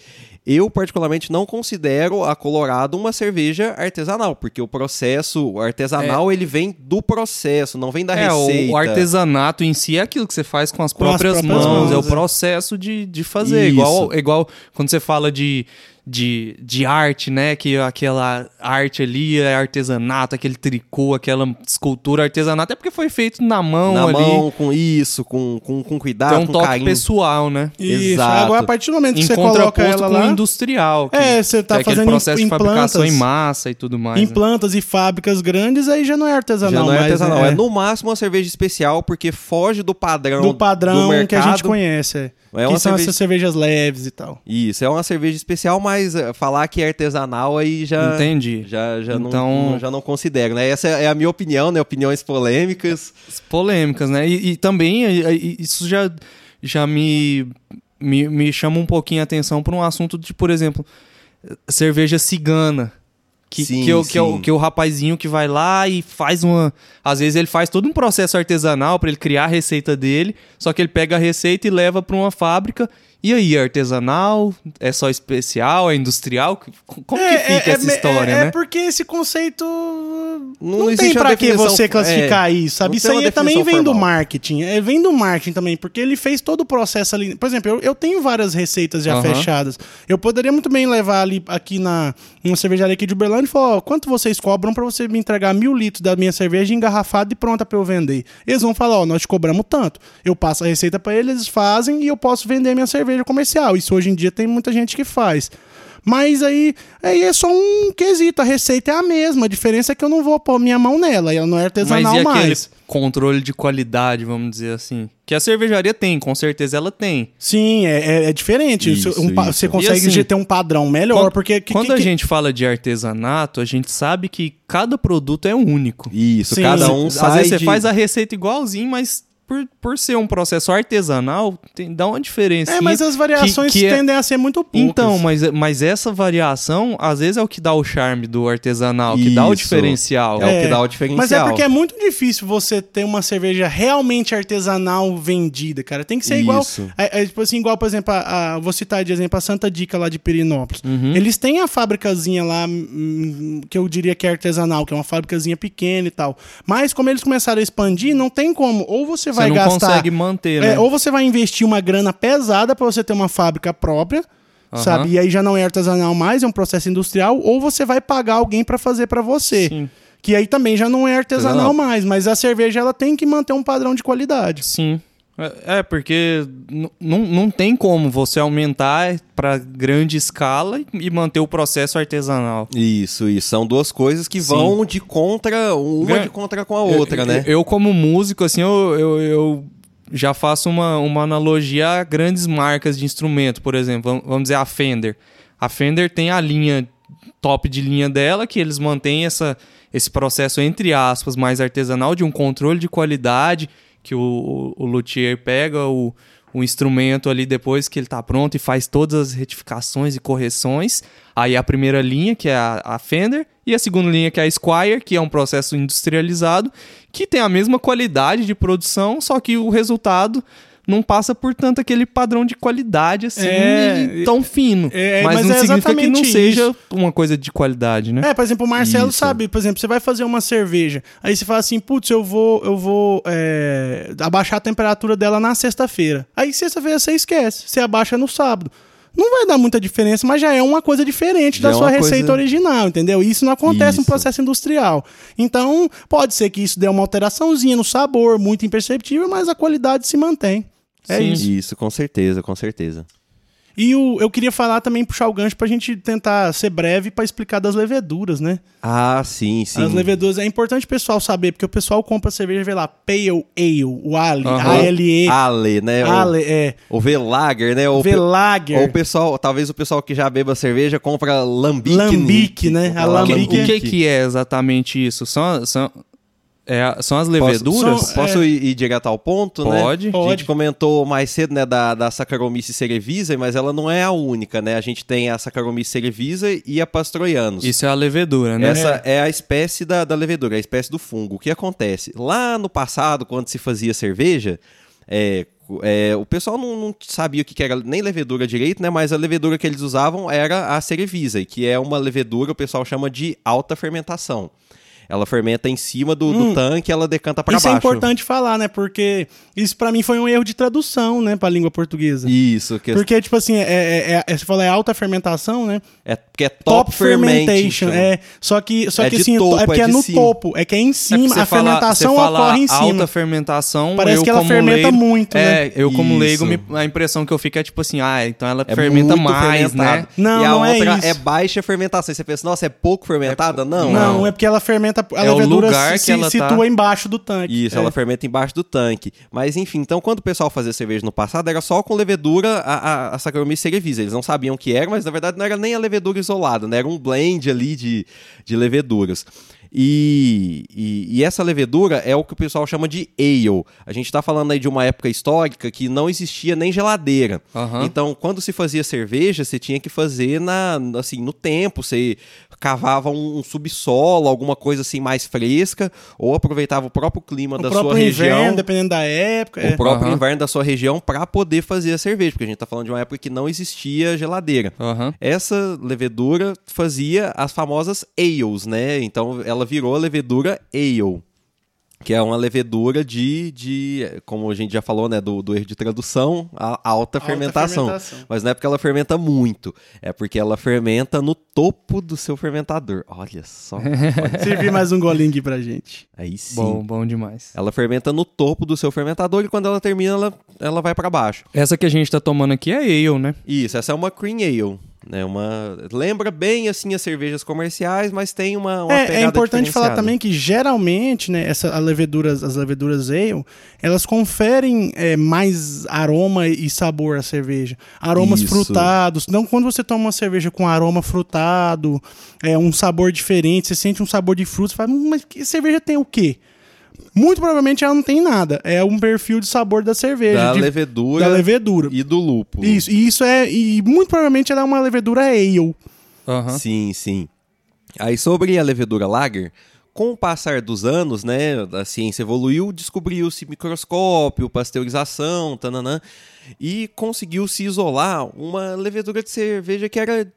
Eu particularmente não considero a Colorado uma cerveja artesanal, porque o processo artesanal ele vem do processo, não vem da É, receita. o, o artesanato em si é aquilo que você faz com as Com as próprias, próprias mãos, mãos, é o processo de, de fazer. Isso. Igual, igual quando você fala de, de, de arte, né? Que aquela arte ali é artesanato, aquele tricô, aquela escultura artesanato, é porque foi feito na mão na ali. mão, com isso, com, com, com cuidado, Tem um com toque carinho. pessoal, né? Isso. Exato. Agora, a partir do momento que Em você coloca ela com lá... industrial. Que, É, você tá que é fazendo em- processo em de fabricação plantas. em massa e tudo mais. Em né? plantas e fábricas grandes, aí já não é artesanal. Já não é artesanal, né? é no máximo uma cerveja especial, porque foge do padrão do padrão do mercado. que a gente conhece. É. É que uma são cerveja- essas cervejas leves e tal. Isso, é uma cerveja especial, mas eh, falar que é artesanal aí já. Entendi. Já, já, Então- não, já não considero, né? Essa é a minha opinião, né? Opiniões polêmicas. polêmicas, né? E, e também e- e- isso já, já me, me, me chama um pouquinho a atenção para um assunto de, por exemplo, cerveja cigana. Que, Sim, que, é o- que, é o, sim. que é o rapazinho que vai lá e faz uma. Às vezes ele faz todo um processo artesanal para ele criar a receita dele, só que ele pega a receita e leva para uma fábrica. E aí, é artesanal? É só especial? É industrial? Como que fica essa é- história, é, né? É porque esse conceito Não não, tem pra que você classificar é, isso, sabe? Isso aí também vem do formal. marketing. É, vem do marketing também, porque ele fez todo o processo ali. Por exemplo, eu, eu tenho várias receitas já Aham. fechadas. Eu poderia muito bem levar ali aqui na uma cervejaria aqui de Uberlândia e falar: ó, quanto vocês cobram pra você me entregar mil litros da minha cerveja engarrafada e pronta pra eu vender? Eles vão falar: ó, nós te cobramos tanto. Eu passo a receita pra eles, eles fazem e eu posso vender minha cerveja comercial. Isso hoje em dia tem muita gente que faz. Mas aí, aí é só um quesito, a receita é a mesma, a diferença é que eu não vou pôr minha mão nela, ela não é Mas artesanal e aquele mais. controle de qualidade, vamos dizer assim? Que a cervejaria tem, com certeza ela tem. Sim, é, é- é diferente. Isso, um isso. Você consegue E assim, ter um padrão melhor, Quando, porque... que- quando que- a que- gente fala de artesanato, a gente sabe que cada produto é único. Isso, Sim. cada um Às sai vezes você de- faz a receita igualzinho, mas por, por ser um processo artesanal, tem, dá uma diferença. É, mas as variações que é- tendem a ser muito poucas. Então, mas, mas essa variação, às vezes, é o que dá o charme do artesanal, que dá o Isso. diferencial. É o que dá o diferencial. Mas é porque é muito difícil você ter uma cerveja realmente artesanal vendida, cara. Tem que ser igual. Isso. É, é, tipo assim, igual, por exemplo, a, a- vou citar de exemplo a Santa Dica lá de Perinópolis. Uhum. Eles têm a fábricazinha lá, hum, que eu diria que é artesanal, que é uma fábricazinha pequena e tal. Mas como eles começaram a expandir, não tem como. Ou você vai Você não gastar. consegue manter, É, né? ou você vai investir uma grana pesada pra você ter uma fábrica própria, Aham. sabe? E aí já não é artesanal mais, é um processo industrial, ou você vai pagar alguém pra fazer pra você. Sim. Que aí também já não é artesanal Artesanal. mais, mas a cerveja ela tem que manter um padrão de qualidade. Sim. É, é, porque não tem como você aumentar para grande escala e- e manter o processo artesanal. Isso, isso. São duas coisas que Sim. vão de contra, uma Gran- de contra com a outra, eu, né? Eu, eu, como músico, assim, eu, eu, eu já faço uma, uma analogia a grandes marcas de instrumento, por exemplo, vamos, vamos dizer a Fender. A Fender tem a linha top de linha dela, que eles mantêm essa, esse processo, entre aspas, mais artesanal, de um controle de qualidade, que o, o, o luthier pega o, o instrumento ali depois que ele está pronto e faz todas as retificações e correções. Aí a primeira linha, que é a, a, Fender, e a segunda linha, que é a Squire, que é um processo industrializado, que tem a mesma qualidade de produção, só que o resultado não passa por tanto aquele padrão de qualidade assim é, tão fino. É, mas, mas, não é significa que não isso. seja uma coisa de qualidade, né? É, por exemplo, o Marcelo isso. sabe, por exemplo, você vai fazer uma cerveja, aí você fala assim, putz, eu vou, eu vou é, abaixar a temperatura dela na sexta-feira. Aí sexta-feira você esquece, você abaixa no sábado. Não vai dar muita diferença, mas já é uma coisa diferente já da é sua receita coisa... original, entendeu? Isso não acontece isso. no processo industrial. Então, pode ser que isso dê uma alteraçãozinha no sabor, muito imperceptível, mas a qualidade se mantém. É Sim. isso. Isso, com certeza, com certeza. E o, eu queria falar também, puxar o gancho pra gente tentar ser breve para explicar das leveduras, né? Ah, sim, sim. As leveduras, é importante o pessoal saber, porque o pessoal compra cerveja e vê lá, Pale Ale, o Ale, uhum. A-L-E. Ale, né? Ale, é. O Velager, né? O Velager. Ou o pessoal, talvez o pessoal que já beba cerveja compra Lambique. Lambique, né? A Lambique. O que, que é exatamente isso? São, são, é, são as leveduras? Posso, posso é... ir, direto ao ponto, Pode. né? Pode. A gente comentou mais cedo, né, da, da Saccharomyces cerevisiae, mas ela não é a única, né? A gente tem a Saccharomyces cerevisiae e a Pastroianus. Isso é a levedura, né? Essa é, é a espécie da, da levedura, a espécie do fungo. O que acontece? Lá no passado, quando se fazia cerveja, é, é, o pessoal não, não, sabia o que era nem levedura direito, né? Mas a levedura que eles usavam era a cerevisiae, que é uma levedura, o pessoal chama de alta fermentação. Ela fermenta em cima do, hum, do tanque ela decanta para baixo. Isso é importante falar, né? Porque isso para mim foi um erro de tradução, né? Pra língua portuguesa. Isso. Que... Porque, tipo assim, é, é, é, é você fala é alta fermentação, né? É porque é top, top fermentation. É, só que, só é que assim, topo, é porque é, é no cima. topo. É que é em cima, a fala, fermentação ocorre em cima. alta fermentação, Parece que ela fermenta leigo, muito, né? É, eu como leigo, me, a impressão que eu fico é tipo assim, ah, então ela fermenta mais, né? Não, e a não outra é, isso. é baixa fermentação. Você pensa, nossa, é pouco fermentada? Não. Não, é porque ela fermenta, a levedura lugar se, que ela situa tá... embaixo do tanque. Isso, é. ela fermenta embaixo do tanque. Mas enfim, então quando o pessoal fazia cerveja no passado, era só com levedura a, a, a Saccharomyces cerevisiae. Eles não sabiam o que era, mas na verdade não era nem a levedura isolada, né? Era um blend ali de, de leveduras. E, e, e, essa levedura é o que o pessoal chama de ale. A gente está falando aí de uma época histórica que não existia nem geladeira. Uhum. Então, quando se fazia cerveja, você tinha que fazer na, assim, no tempo. Você cavava um, um subsolo, alguma coisa assim mais fresca, ou aproveitava o próprio clima o da próprio sua inverno, região. dependendo da época. O é. próprio uhum. inverno da sua região para poder fazer a cerveja, porque a gente está falando de uma época que não existia geladeira. Uhum. Essa levedura fazia as famosas ales, né? Então ela virou a levedura ale que é uma levedura de, de como a gente já falou, né, do, do erro de tradução, a alta, alta fermentação. fermentação. Mas não é porque ela fermenta muito, é porque ela fermenta no topo do seu fermentador. Olha só. Servir mais um golinho aqui pra gente. Aí sim. Bom, bom demais. Ela fermenta no topo do seu fermentador e quando ela termina, ela, ela vai para baixo. Essa que a gente tá tomando aqui é ale, né? Isso, essa é uma cream ale. Né, uma lembra bem assim as cervejas comerciais, mas tem uma, uma é, é importante falar também que geralmente, né, essa leveduras, as leveduras ale, elas conferem é, mais aroma e sabor à cerveja, aromas Isso. frutados. Então, quando você toma uma cerveja com aroma frutado, é um sabor diferente, você sente um sabor de frutas, você fala, hum, mas que cerveja tem o quê? Muito provavelmente ela não tem nada. É um perfil de sabor da cerveja. Da de, levedura. Da levedura. E do lúpulo. Isso. E isso é. E muito provavelmente ela é uma levedura ale. Uhum. Sim, sim. Aí sobre a levedura lager, com o passar dos anos, né, a ciência evoluiu, descobriu-se microscópio, pasteurização, tananã, e conseguiu-se isolar uma levedura de cerveja que era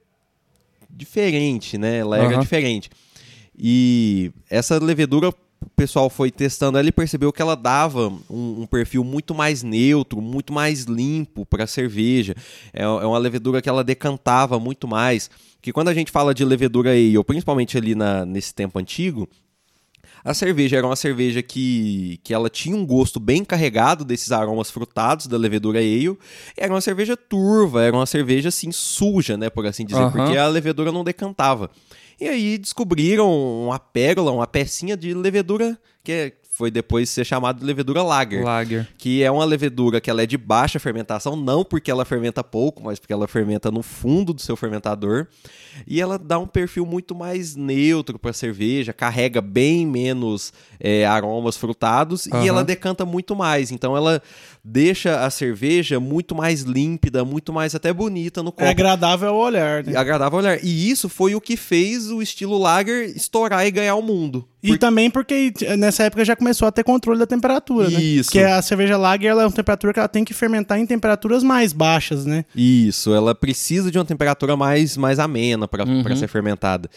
diferente, né? Ela era uhum. diferente. E essa levedura o pessoal foi testando ela e percebeu que ela dava um, um perfil muito mais neutro, muito mais limpo para a cerveja. É, é, uma levedura que ela decantava muito mais. Que quando a gente fala de levedura ale, principalmente ali na, nesse tempo antigo, a cerveja era uma cerveja que, que ela tinha um gosto bem carregado desses aromas frutados da levedura ale. Era uma cerveja turva, era uma cerveja assim suja, né, por assim dizer, uhum. porque a levedura não decantava. E aí descobriram uma pérola, uma pecinha de levedura que é foi depois ser chamado de levedura lager. Lager. Que é uma levedura que ela é de baixa fermentação, não porque ela fermenta pouco, mas porque ela fermenta no fundo do seu fermentador. E ela dá um perfil muito mais neutro para cerveja, carrega bem menos é, aromas frutados Aham. e ela decanta muito mais. Então ela deixa a cerveja muito mais límpida, muito mais até bonita no copo. É agradável ao olhar, né? agradável ao olhar. E isso foi o que fez o estilo lager estourar e ganhar o mundo. E também porque nessa época já começou a ter controle da temperatura, né? Isso. Que a cerveja lager ela é uma temperatura que ela tem que fermentar em temperaturas mais baixas, né? Isso, ela precisa de uma temperatura mais, mais amena para Uhum. ser fermentada.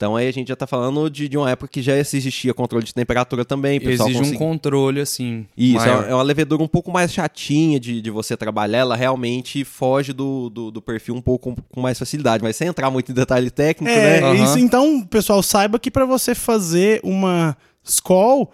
Então aí a gente já tá falando de, de uma época que já existia controle de temperatura também. pessoal Exige um consegui- controle, assim. Isso, maior. é é uma levedura um pouco mais chatinha de, de você trabalhar, ela realmente foge do, do, do perfil um pouco com mais facilidade, mas sem entrar muito em detalhe técnico, É, né? Aham. isso, então, pessoal, saiba que para você fazer uma Skol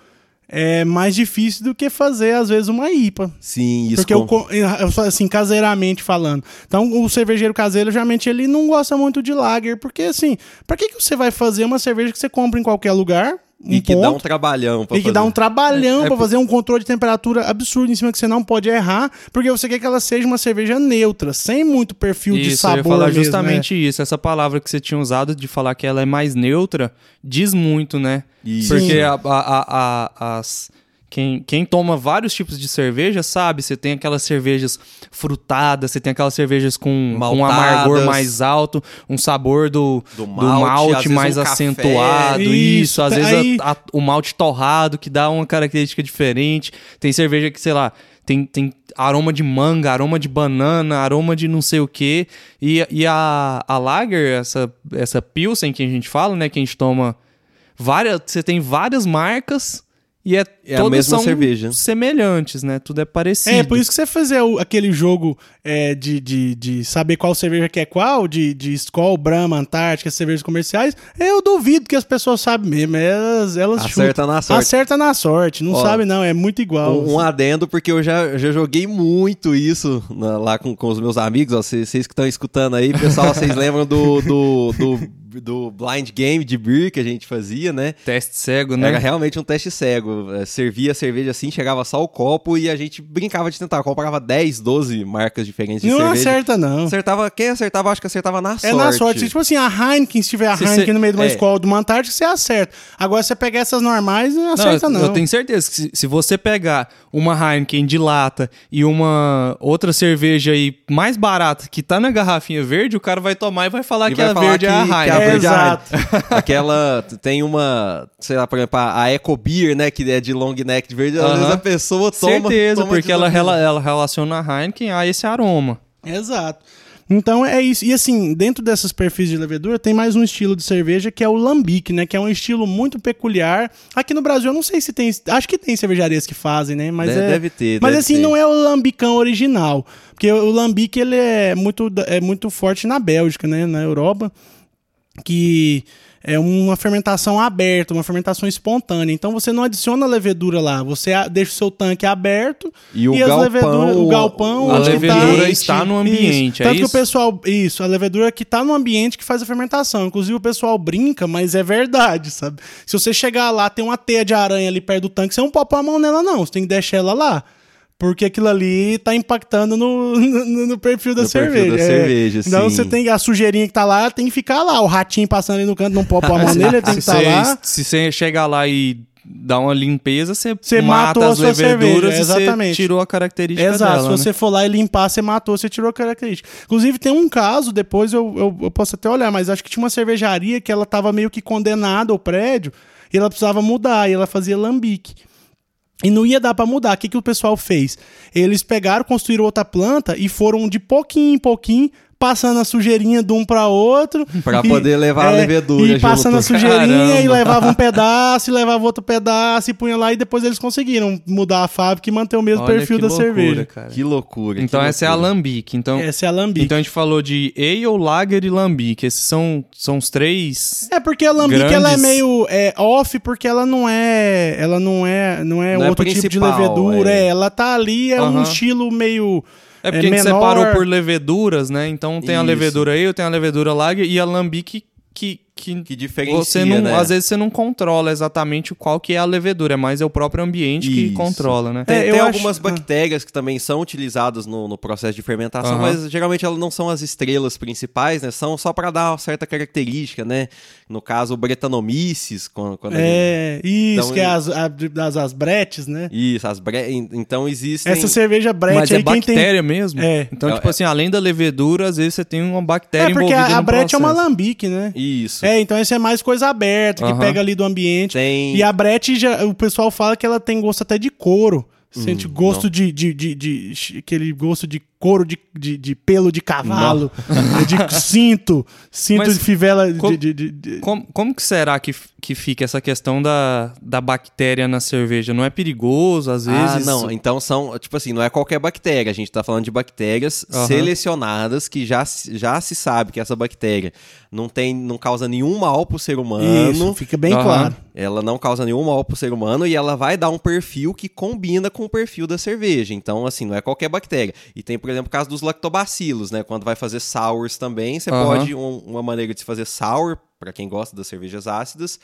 é mais difícil do que fazer, às vezes, uma IPA. Sim, isso. Porque eu, co- eu assim, caseiramente falando. Então, o cervejeiro caseiro, geralmente, ele não gosta muito de lager, porque assim, pra que, que você vai fazer uma cerveja que você compra em qualquer lugar? Um e que dá um ponto, trabalhão pra e que fazer. dá um trabalhão É, é pra fazer um controle de temperatura absurdo em cima que você não pode errar, porque você quer que ela seja uma cerveja neutra, sem muito perfil de Isso, eu sabor ia falar mesmo, justamente isso. Essa palavra que você tinha usado de falar que ela é mais neutra, diz muito, né? Isso. Porque a- a- a- as, quem, quem toma vários tipos de cerveja sabe, você tem aquelas cervejas frutadas, você tem aquelas cervejas com, um amargor mais alto, um sabor do, Do do malte, malte, às vezes mais um café. acentuado. Isso, Isso, às vezes a- a- o malte torrado, que dá uma característica diferente. Tem cerveja que, sei lá, tem, tem aroma de manga, aroma de banana, aroma de não sei o quê. E, e a, a Lager, essa, essa Pilsen que a gente fala, né, que a gente toma várias... Você tem várias marcas... E é, É a todas mesma são cerveja. semelhantes, né? Tudo é parecido. É, por isso que você fazer o- aquele jogo é, de, de, de saber qual cerveja que é qual, de, de Skol, Brahma, Antártica, cervejas comerciais, eu duvido que as pessoas sabem mesmo. Elas, elas Acerta chutam. na sorte. Acerta na sorte. Não Ó, sabe, não. É muito igual. Um, um adendo, porque eu já, já joguei muito isso na- lá com, com os meus amigos. ó, Vocês vocês que estão escutando aí, pessoal, vocês lembram do, do, do, do blind game de beer que a gente fazia, né? Teste cego, né? Era realmente um teste cego. É, Servia a cerveja assim, chegava só o copo e a gente brincava de tentar. Comprava 10, 12 marcas diferentes de não cerveja. acerta, não. Acertava, quem acertava, acho que acertava na sorte. É na sorte. Tipo assim, a Heineken, se tiver a Se Heineken cê- no meio de uma é. escola de uma Antártica, você acerta. Agora, se você pegar essas normais, não Não, acerta, eu, não. eu tenho certeza que se, se você pegar uma Heineken de lata e uma outra cerveja aí mais barata que tá na garrafinha verde, o cara vai tomar e vai falar E que vai a falar verde é a que- que a Heineken. É Exato. Aquela. Tem uma. Sei lá, por exemplo, a Eco Beer, né? Que é de long neck de verde. Às Aham. vezes a pessoa toma. Certeza, toma porque ela, rela- ela relaciona a Heineken a esse aroma. Exato. Então é isso. E assim, dentro desses perfis de levedura, tem mais um estilo de cerveja que é o lambique, né? Que é um estilo muito peculiar. Aqui no Brasil, eu não sei se tem. Acho que tem cervejarias que fazem, né? Mas De- é, deve ter, Mas deve assim, ter. não é o lambicão original. Porque o lambique, ele é muito, é muito forte na Bélgica, né? Na Europa. Que é uma fermentação aberta, uma fermentação espontânea. Então você não adiciona levedura lá, você deixa o seu tanque aberto E o galpão, o galpão, A levedura tá- está no ambiente, Isso. é Tanto que isso? o pessoal, isso, a levedura que tá no ambiente que faz a fermentação. Inclusive o pessoal brinca, mas é verdade, sabe? Se você chegar lá, tem uma teia de aranha ali perto do tanque, você não pode pôr a mão nela não, você tem que deixar ela lá. Porque aquilo ali tá impactando no, no, no perfil da No perfil cerveja. da É. cerveja, Então sim. você tem a sujeirinha que tá lá, tem que ficar lá. O ratinho passando ali no canto, não pode pôr a mão nele, ele tem que se estar você lá. se você chegar lá e dar uma limpeza, você, Você mata matou a as sua leveduras cerveja, e exatamente. você tirou a característica Exato, dela. se né? você for lá e limpar, você matou, você tirou a característica. Inclusive, tem um caso, depois eu, eu, eu posso até olhar, mas acho que tinha uma cervejaria que ela tava meio que condenada ao prédio e ela precisava mudar, e ela fazia lambique. E não ia dar pra mudar. O que, que o pessoal fez? Eles pegaram, construíram outra planta e foram de pouquinho em pouquinho passando a sujeirinha de um pra outro. Pra E- poder levar a levedura E passando a sujeirinha e Caramba. levava um pedaço, e levava outro pedaço e punha lá. E depois eles conseguiram mudar a fábrica e manter o mesmo Olha perfil que da loucura, cerveja. cara. Que loucura. Então que essa é a loucura. lambique. Então, Essa é a lambique. então a gente falou de ale, lager e lambique. Esses são, são os três... É porque a lambique ela é Grandes- meio é, off porque ela não é, ela não é, não é Não é outro tipo de levedura, é. é, ela tá ali é um estilo meio É porque a gente menor. separou por leveduras, né? Então tem a Isso. levedura ale, tem a levedura lager e a lambique que que, Que diferencia, você não, né? às vezes você não controla exatamente qual que é a levedura, mas é o próprio ambiente que Isso. controla, né? Tem, É, tem acho- algumas ah. bactérias que também são utilizadas no, no processo de fermentação, Aham. mas geralmente elas não são as estrelas principais, né? São só para dar uma certa característica, né? No caso, o quando, quando É, isso, Então, que é as, a- das as bretes, né? Isso, as bre... então existem... Essa cerveja brete Mas é aí, quem tem... bactéria mesmo? É. Então, É, tipo é. assim, além da levedura, às vezes você tem uma bactéria É, porque envolvida a, a brete é uma alambique, né? Isso. É, então esse é mais coisa aberta, que Aham. pega ali do ambiente. Tem... E a brete, já, o pessoal fala que ela tem gosto até de couro. Hum, Sente gosto de, de, de, de- Aquele gosto de couro de, de, de pelo de cavalo. de cinto. Cinto Mas de fivela. co- de, de, de- de- Como, como que será que, que fica essa questão da, da bactéria na cerveja? Não é perigoso, às Ah, vezes? não. Então são, tipo assim, não é qualquer bactéria. A gente tá falando de bactérias Aham. selecionadas que já, se- já se sabe que essa bactéria não tem, não causa nenhum mal pro ser humano. Isso, fica bem Aham. claro. Ela não causa nenhum mal pro ser humano e ela vai dar um perfil que combina com o perfil da cerveja. Então, assim, não é qualquer bactéria. E tem, por exemplo, o caso dos lactobacilos, né? Quando vai fazer sours também, você Aham. pode. um- uma maneira de se fazer sour, para quem gosta das cervejas ácidas,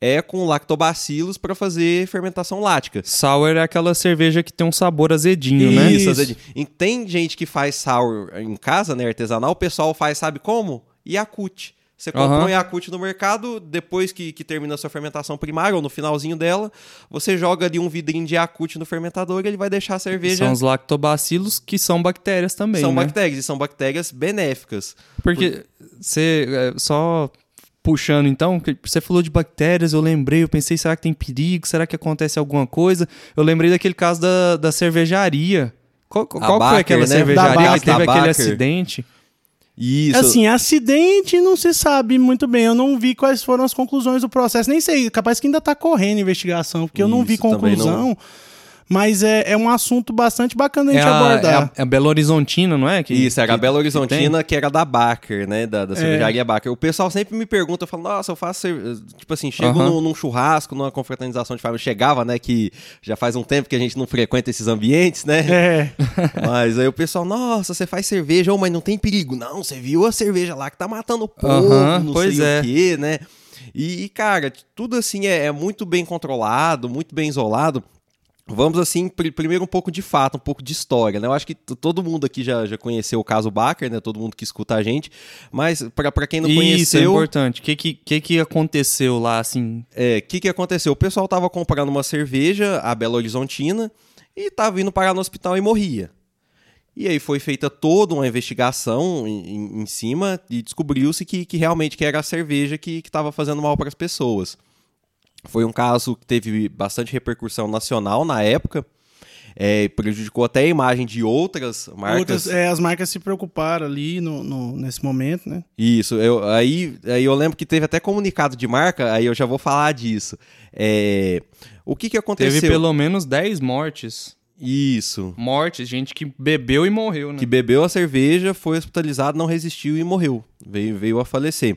é com lactobacilos para fazer fermentação lática. Sour é aquela cerveja que tem um sabor azedinho, né? Isso, Isso. azedinho. E tem gente que faz sour em casa, né, artesanal, o pessoal faz, sabe como? Yakut. Você compra Aham. um Yakut no mercado, depois que, que termina a sua fermentação primária, ou no finalzinho dela, você joga ali um vidrinho de Yakut no fermentador e ele vai deixar a cerveja... São os lactobacilos, que são bactérias também, São né? bactérias, e são bactérias benéficas. Porque você, é, só puxando então, você falou de bactérias, eu lembrei, eu pensei, será que tem perigo? Será que acontece alguma coisa? Eu lembrei daquele caso da, da cervejaria. Qual, qual foi aquela né? cervejaria Da que teve aquele Baker. acidente? Isso. Assim, acidente não se sabe muito bem. Eu não vi quais foram as conclusões do processo. Nem sei, capaz que ainda tá correndo a investigação, porque eu não vi Isso, conclusão. Mas é, é um assunto bastante bacana a gente É a, é, abordar. a, é a Belo Horizontina, não é? Que, Isso, era a que- Belo que Horizontina, que, era da Baker, né? Da, É. da cervejaria Baker. O pessoal sempre me pergunta, eu falo, nossa, eu faço. cerve-" Tipo assim, chego num, num churrasco, numa confraternização de família. Chegava, né? Que já faz um tempo que a gente não frequenta esses ambientes, né? É. Mas aí o pessoal, nossa, você faz cerveja, ô, mas não tem perigo. Não, você viu a cerveja lá que tá matando o povo, não pois sei é. o quê, né? E, e, cara, tudo assim é, é muito bem controlado, muito bem isolado. Vamos assim, pr- primeiro um pouco de fato, um pouco de história, né? Eu acho que todo mundo aqui já, já conheceu o caso Baker, né? Todo mundo que escuta a gente. Mas pra quem não Isso é conheceu, importante. O que, que, que que aconteceu lá, assim? é, o que, que aconteceu? O pessoal tava comprando uma cerveja, a Belo Horizontina, e tava indo parar no hospital e morria. E aí foi feita toda uma investigação em, em- em cima e descobriu-se que, que realmente que era a cerveja que estava fazendo mal para as pessoas. Foi um caso que teve bastante repercussão nacional na época. é, prejudicou até a imagem de outras marcas. Outras, é, as marcas se preocuparam ali no, no- nesse momento, né? Isso, eu, aí, aí eu lembro que teve até comunicado de marca, aí eu já vou falar disso. É, o que, que aconteceu? Teve pelo menos 10 mortes. Isso. Mortes, gente que bebeu e morreu, né? Que bebeu a cerveja, foi hospitalizado, não resistiu e morreu. Veio, veio a falecer.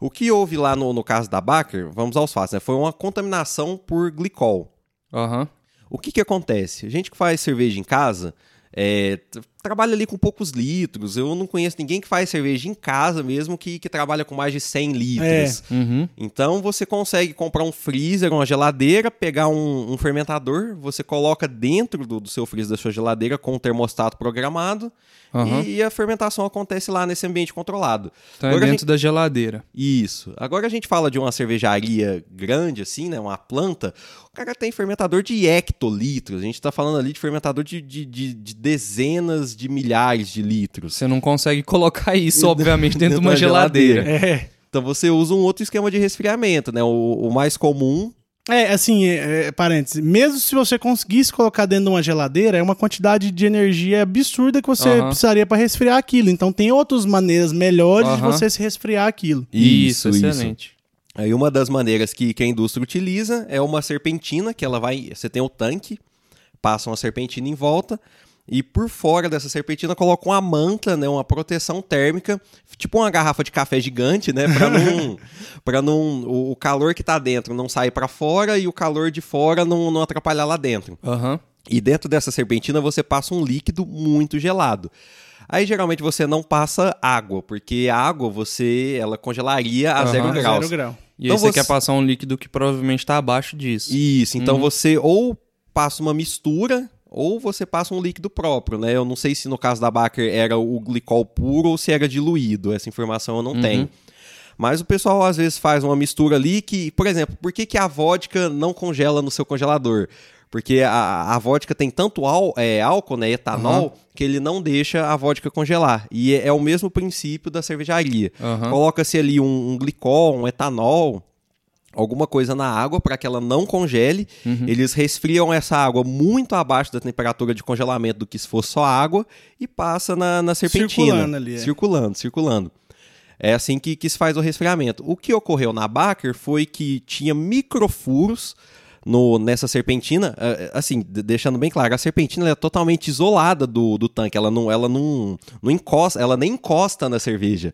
O que houve lá no, no caso da Baker, vamos aos fatos, né? Foi uma contaminação por glicol. Aham. O que que acontece? A gente que faz cerveja em casa, é, trabalha ali com poucos litros. Eu não conheço ninguém que faz cerveja em casa mesmo que, que trabalha com mais de 100 litros. Uhum. Então você consegue comprar um freezer, uma geladeira, pegar um, um fermentador, você coloca dentro do, do seu freezer da sua geladeira com um termostato programado Aham. e, a fermentação acontece lá nesse ambiente controlado. Então é Agora a dentro gente- da geladeira. Isso. Agora a gente fala de uma cervejaria grande, assim, né? Uma planta. O cara tem fermentador de hectolitros. A gente tá falando ali de fermentador de, de, de- de dezenas de milhares de litros. Você não consegue colocar isso, obviamente, dentro de uma da geladeira. É. Então você usa um outro esquema de resfriamento, né? O, o mais comum É, assim, é, é, parênteses, mesmo se você conseguisse colocar dentro de uma geladeira, é uma quantidade de energia absurda que você Aham. precisaria para resfriar aquilo. Então tem outras maneiras melhores de Aham. você se resfriar aquilo. Isso, excelente. Aí uma das maneiras que, que a indústria utiliza é uma serpentina, que ela vai. Você tem o tanque, passa uma serpentina em volta, e por fora dessa serpentina coloca uma manta, né? Uma proteção térmica, tipo uma garrafa de café gigante, né? Pra não. pra não o, calor que tá dentro não sair para fora e o calor de fora não, não atrapalhar lá dentro. Aham. E dentro dessa serpentina você passa um líquido muito gelado. Aí geralmente você não passa água, porque a água você ela congelaria a Aham. zero graus. Zero grau. E Então aí você você- quer passar um líquido que provavelmente está abaixo disso. Isso, então Uhum. você ou passa uma mistura ou você passa um líquido próprio, né? Eu não sei se no caso da Baker era o glicol puro ou se era diluído, essa informação eu não Uhum. tenho. Mas o pessoal às vezes faz uma mistura ali que, por exemplo, por que, que a vodka não congela no seu congelador? Porque a, a vodka tem tanto ál- é, álcool, né, etanol, que ele não deixa a vodka congelar. E é, é o mesmo princípio da cervejaria. Aham. Coloca-se ali um, um glicol, um etanol, alguma coisa na água para que ela não congele. Eles resfriam essa água muito abaixo da temperatura de congelamento do que se fosse só água e passa na, na serpentina. Circulando ali, é. Circulando, circulando. É assim que, que se faz o resfriamento. O que ocorreu na Baker foi que tinha microfuros no, nessa serpentina. eh, Assim, de- deixando bem claro, a serpentina é totalmente isolada do, do tanque. Ela não, ela não, não encosta, ela nem encosta na cerveja.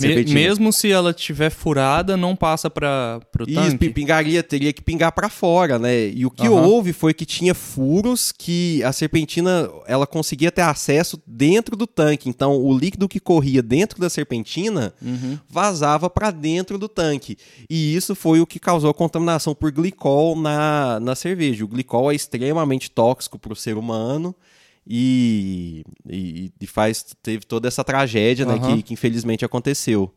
Me- mesmo se ela tiver furada, não passa para o Isso, tanque. pi- pingaria, teria que pingar pra fora, né? E o que Aham. houve foi que tinha furos que a serpentina ela conseguia ter acesso dentro do tanque. Então, o líquido que corria dentro da serpentina Uhum. vazava pra dentro do tanque. E isso foi o que causou a contaminação por glicol na, na cerveja. O glicol é extremamente tóxico para o ser humano. E, e, e faz teve toda essa tragédia né, Aham. que, que infelizmente aconteceu.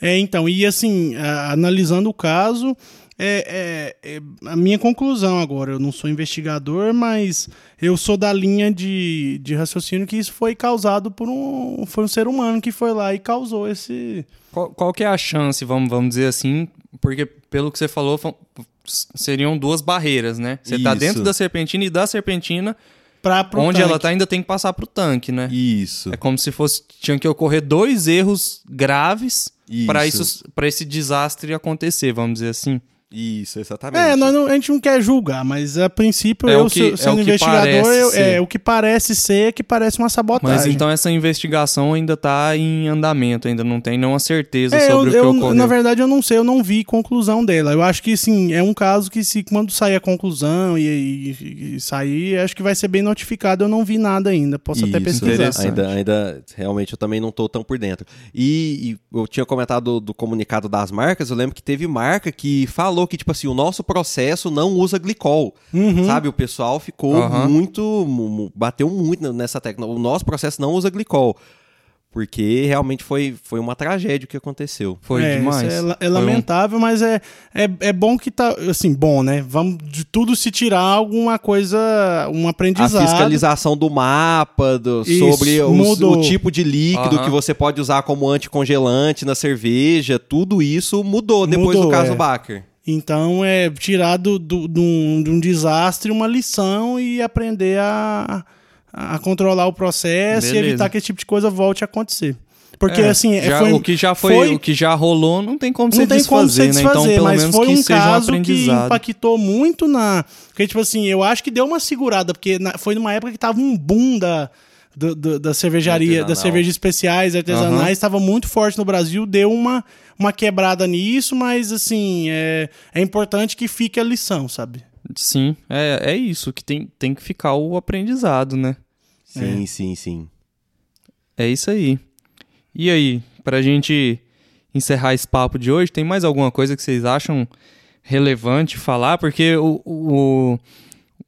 É, então, e assim, a- analisando o caso, é, é- é a minha conclusão agora, eu não sou investigador, mas eu sou da linha de, de raciocínio que isso foi causado por um, foi um ser humano que foi lá e causou esse... Qual, qual que é a chance, vamos, vamos dizer assim? Porque pelo que você falou, seriam duas barreiras, né? Você tá Isso. dentro da serpentina e da serpentina, Pra, pro onde tanque. ela tá, ainda tem que passar pro tanque, né? Isso. É como se fosse tinha que ocorrer dois erros graves para Isso. isso para esse desastre acontecer, vamos dizer assim. Isso, exatamente. É, nós não- a gente não quer julgar, mas a princípio, É eu o que- é sendo o que investigador, eu- é o que parece ser é que parece uma sabotagem. Mas então essa investigação ainda tá em andamento, ainda não tem nenhuma certeza É, eu, sobre o que eu, ocorreu. na verdade, eu não sei, eu não vi conclusão dela. Eu acho que, sim, é um caso que, se quando sair a conclusão e, e- e sair, acho que vai ser bem notificado. Eu não vi nada ainda. Posso até Isso, pesquisar. interessante. Ainda, ainda, realmente, eu também não tô tão por dentro. E, e eu tinha comentado do, do comunicado das marcas, eu lembro que teve marca que falou que, tipo assim, o nosso processo não usa glicol. Uhum. Sabe, o pessoal ficou Aham. muito, mu- mu- bateu muito nessa técnica. O nosso processo não usa glicol. Porque realmente foi, foi uma tragédia o que aconteceu. Foi É, demais. isso é é, Foi um- lamentável, mas é, é, é bom que tá. Assim, bom, né? Vamos de tudo se tirar alguma coisa, um A aprendizado. fiscalização do mapa, do- Isso, sobre o, mudou. o tipo de líquido Aham. que você pode usar como anticongelante na cerveja, tudo isso mudou depois Mudou, do caso é. Baker. Então é tirar do, do, de, um, de um desastre uma lição e aprender a, a controlar o processo Beleza. e evitar que esse tipo de coisa volte a acontecer. Porque É, assim, é, já- foi, o que já foi, foi- o que já rolou, não tem como não tem como desfazer, né? desfazer, Então, pelo mas menos foi que um um caso que aprendizado. impactou muito na. Porque, tipo assim, eu acho que deu uma segurada, porque na- foi numa época que tava um boom da, do- do- da cervejaria, das cervejas especiais, artesanais, estava muito forte no Brasil, deu uma, uma quebrada nisso, mas assim, é, é importante que fique a lição, sabe? Sim, é, é isso que tem, tem que ficar o aprendizado, né? Sim, sim, sim. É isso aí. E aí, pra gente encerrar esse papo de hoje, tem mais alguma coisa que vocês acham relevante falar? Porque o, o,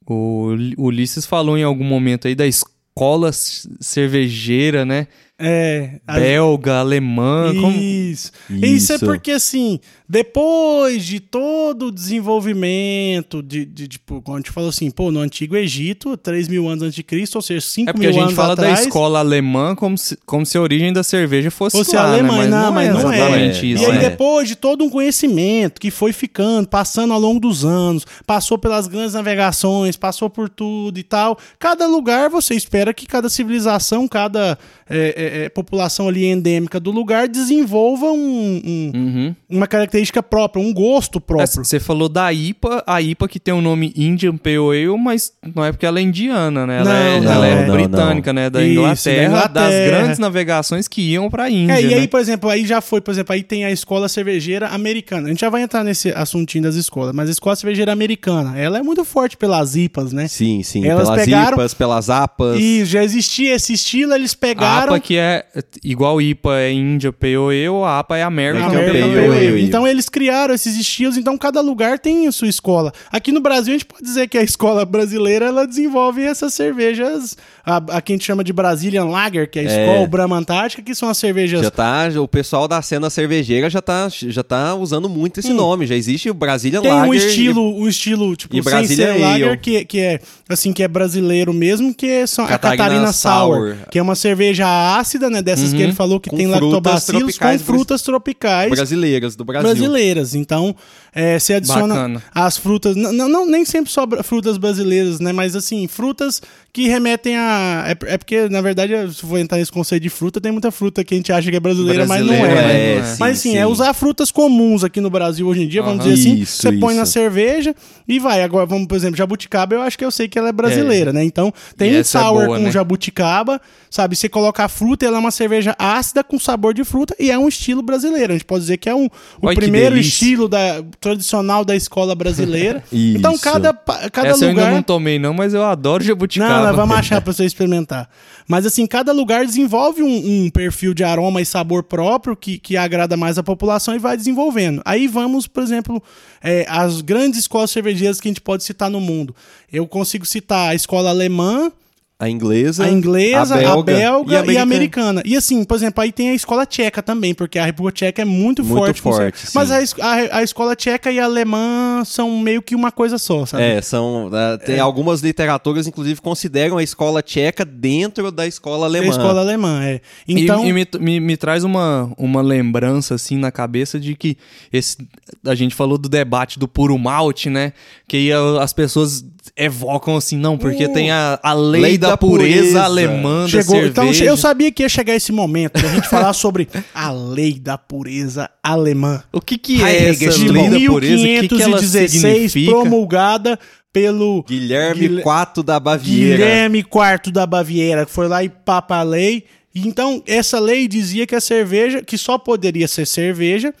o, o Ulisses falou em algum momento aí da escola cervejeira, né? É. a- Belga, alemã. Como... Isso. Isso é Isso. porque, assim, depois de todo o desenvolvimento, de, de, tipo, quando a gente falou assim, pô, no Antigo Egito, 3 mil anos antes de Cristo, ou seja, 5 É porque mil a gente anos fala atrás, da escola alemã como se, como se a origem da cerveja fosse, fosse lá, alemã, né? não, mas não é. exatamente É, isso. E aí, né? é. depois de todo um conhecimento que foi ficando, passando ao longo dos anos, passou pelas grandes navegações, passou por tudo e tal, cada lugar você espera que cada civilização, cada é, é, é, população ali endêmica do lugar desenvolva um, um- Uhum. uma característica própria, um gosto próprio. Você falou da IPA, a IPA que tem o nome Indian Pale Ale, mas não é porque ela é indiana, né? Ela, Não, é, não, ela é não, britânica, né? Da Isso, Inglaterra, da das Inglaterra. grandes navegações que iam pra Índia, É, e aí, né? por exemplo, aí já foi, por exemplo, aí tem a escola cervejeira americana. A gente já vai entrar nesse assuntinho das escolas, mas a escola cervejeira americana, ela é muito forte pelas IPAs, né? Sim, sim. Elas pelas pegaram- IPAs, pelas APAs. E já existia esse estilo, eles A pegaram. APA que é igual IPA é India Pale Ale, a APA é American American Pale. Ale. Então eles criaram esses estilos, então cada lugar tem a sua escola. Aqui no Brasil a gente pode dizer que a escola brasileira ela desenvolve essas cervejas, a, a que a gente chama de Brazilian Lager, que é a escola É. Brahma Antártica, que são as cervejas Já tá, o pessoal da cena cervejeira já tá, já tá usando muito esse nome. Já existe o Brazilian Hum. Tem Lager. um e- estilo, um estilo tipo e Brasília lager que, que é assim que é brasileiro mesmo, que é só a Catarina Catarina Sour, Sour. que é uma cerveja ácida, né, dessas que ele falou que Com tem lactobacilos com frutas tropicais brasileiras do Brasil. brasileiras. Então, é, você adiciona Bacana. as frutas, não, não, nem sempre só frutas brasileiras, né, mas assim, frutas que remetem a é, é porque na verdade, se for entrar nesse conceito de fruta, tem muita fruta que a gente acha que é brasileira, mas não é, Brasileira, né? é, é, sim, Mas assim, sim. é usar frutas comuns aqui no Brasil hoje em dia, vamos Aham. dizer assim. Isso, você põe na isso. cerveja e vai. Agora, vamos, por exemplo, jabuticaba, eu acho que eu sei que ela é brasileira, né? Então, tem um essa é sour boa, com né? jabuticaba, sabe? Você coloca a fruta, ela é uma cerveja ácida com sabor de fruta e é um estilo brasileiro. A gente pode dizer que é um, o Olha primeiro estilo da, tradicional da escola brasileira. Isso. então, cada, cada Essa eu ainda lugar... não tomei não, mas eu adoro jabuticaba. Não, nós vamos achar pra você experimentar. Mas assim, cada lugar desenvolve um, um perfil de aroma e sabor próprio que, que agrada mais a população e vai desenvolvendo. Aí vamos, por exemplo, é, as grandes escolas cervejeiras que a gente pode citar no mundo. Eu consigo citar a escola alemã, A inglesa, a inglesa, a belga, e, a americana. americana. E assim, por exemplo, aí tem a escola tcheca também, porque a República Tcheca é muito, Muito forte. com forte. Mas a, a, a escola tcheca e a alemã são meio que uma coisa só, sabe? É, são. ah, Tem algumas literaturas, inclusive, consideram a escola tcheca dentro da escola A alemã. escola alemã, é. E- Então, E, me, me, me traz uma, uma lembrança, assim, na cabeça de que esse, a gente falou do debate do puro malte, né? Que aí a- as pessoas evocam assim, não, porque Uh, tem a, a lei, lei da, da pureza, pureza. alemã Chegou, da então cerveja. eu sabia que ia chegar esse momento da gente falar sobre a lei da pureza alemã. O que que é Heidegger essa de lei da pureza? O que, que ela 1516, significa? promulgada pelo Guilherme Guilher- IV da Baviera. Guilherme IV da Baviera, que foi lá e papa a lei. Então, essa lei dizia que a cerveja, que só poderia ser cerveja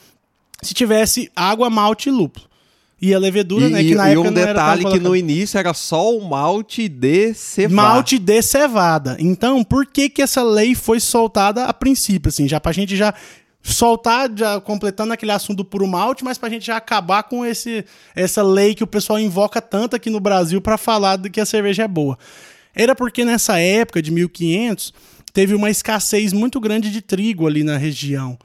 se tivesse água, malte e lúpulo. E a levedura, E, né, que na e época um não era tão detalhe que colocado. no início era só o malte de cevada. Malte de cevada. Então, por que que essa lei foi soltada a princípio, assim, já pra gente já soltar, já completando aquele assunto do puro malte, mas pra gente já acabar com esse, essa lei que o pessoal invoca tanto aqui no Brasil pra falar de que a cerveja é boa. Era porque nessa época de 1500 teve uma escassez muito grande de trigo ali na região.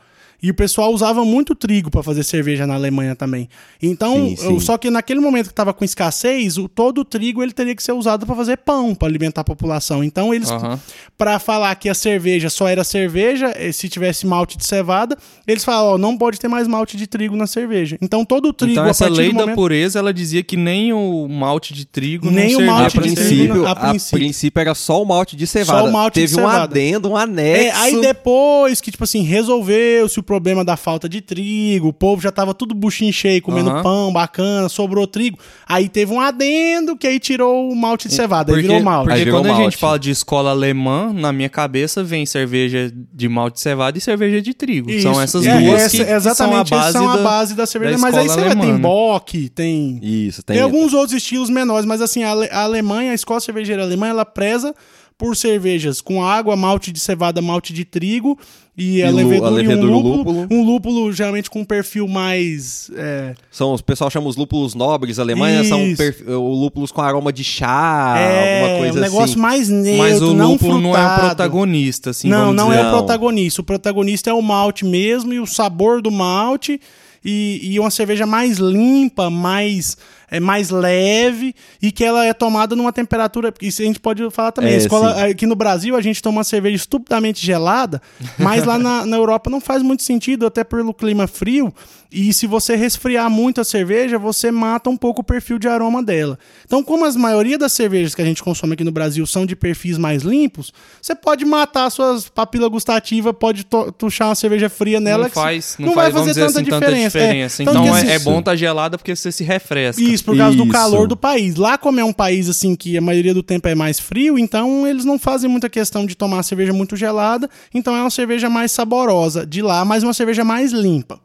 E o pessoal usava muito trigo para fazer cerveja na Alemanha também. Então, Sim, sim. só que naquele momento que estava com escassez, o, todo o trigo ele teria que ser usado para fazer pão, para alimentar a população. Então, eles Aham. para falar que a cerveja só era cerveja, eh, se tivesse malte de cevada, eles falam, ó, não pode ter mais malte de trigo na cerveja. Então, todo o trigo Então a essa lei do da momento... pureza, ela dizia que nem o malte de trigo Nem não o malte A de cerveja. trigo, princípio, a a princípio. princípio era só o malte de cevada. Só o malte de Teve um cevada. adendo, um anexo. É, aí depois que, tipo assim, resolveu-se o problema da falta de trigo, o povo já tava tudo buchinho cheio, comendo Aham. pão bacana, sobrou trigo. Aí teve um adendo que aí tirou o malte de cevada, aí Porque, virou malte. porque Aí virou quando a malte. gente fala de escola alemã, na minha cabeça vem cerveja de malte de cevada e cerveja de trigo. São Isso. essas É, duas essa- que, exatamente, são a base, são a da, base da cerveja. da mas aí você vai, tem né? Bock, tem... Isso, Tem, tem. alguns outros estilos menores, mas assim, a, Ale- a Alemanha, a escola cervejeira alemã, ela preza por cervejas com água, malte de cevada, malte de trigo e, a lu- levedura, a e um levedura, lúpulo, lúpulo. Um lúpulo geralmente com um perfil mais... é, São, o pessoal chama os lúpulos nobres. A Alemanha são perf- o lúpulos com aroma de chá, é, alguma coisa um negócio assim. mais neutro, Mas o não lúpulo não é o frutado. protagonista, assim, Não, vamos não dizer. é o protagonista. O protagonista é o malte mesmo e o sabor do malte e, e uma cerveja mais limpa, mais é mais leve e que ela é tomada numa temperatura. Isso a gente pode falar também. É, a escola, aqui no Brasil a gente toma uma cerveja estupidamente gelada, mas lá na, na Europa não faz muito sentido, até pelo clima frio. E se você resfriar muito a cerveja, você mata um pouco o perfil de aroma dela. Então, como a maioria das cervejas que a gente consome aqui no Brasil são de perfis mais limpos, você pode matar suas papilas gustativas, pode tuchar uma cerveja fria nela. não que faz, não, não faz, vai fazer tanta assim, diferença. tanta É. diferença. Então, Então, que é, é bom estar gelada porque você se refresca. Isso, por causa do Isso. calor do país. Lá, como é um país assim que a maioria do tempo é mais frio, então eles não fazem muita questão de tomar cerveja muito gelada. Então é uma cerveja mais saborosa de lá, mas uma cerveja mais limpa.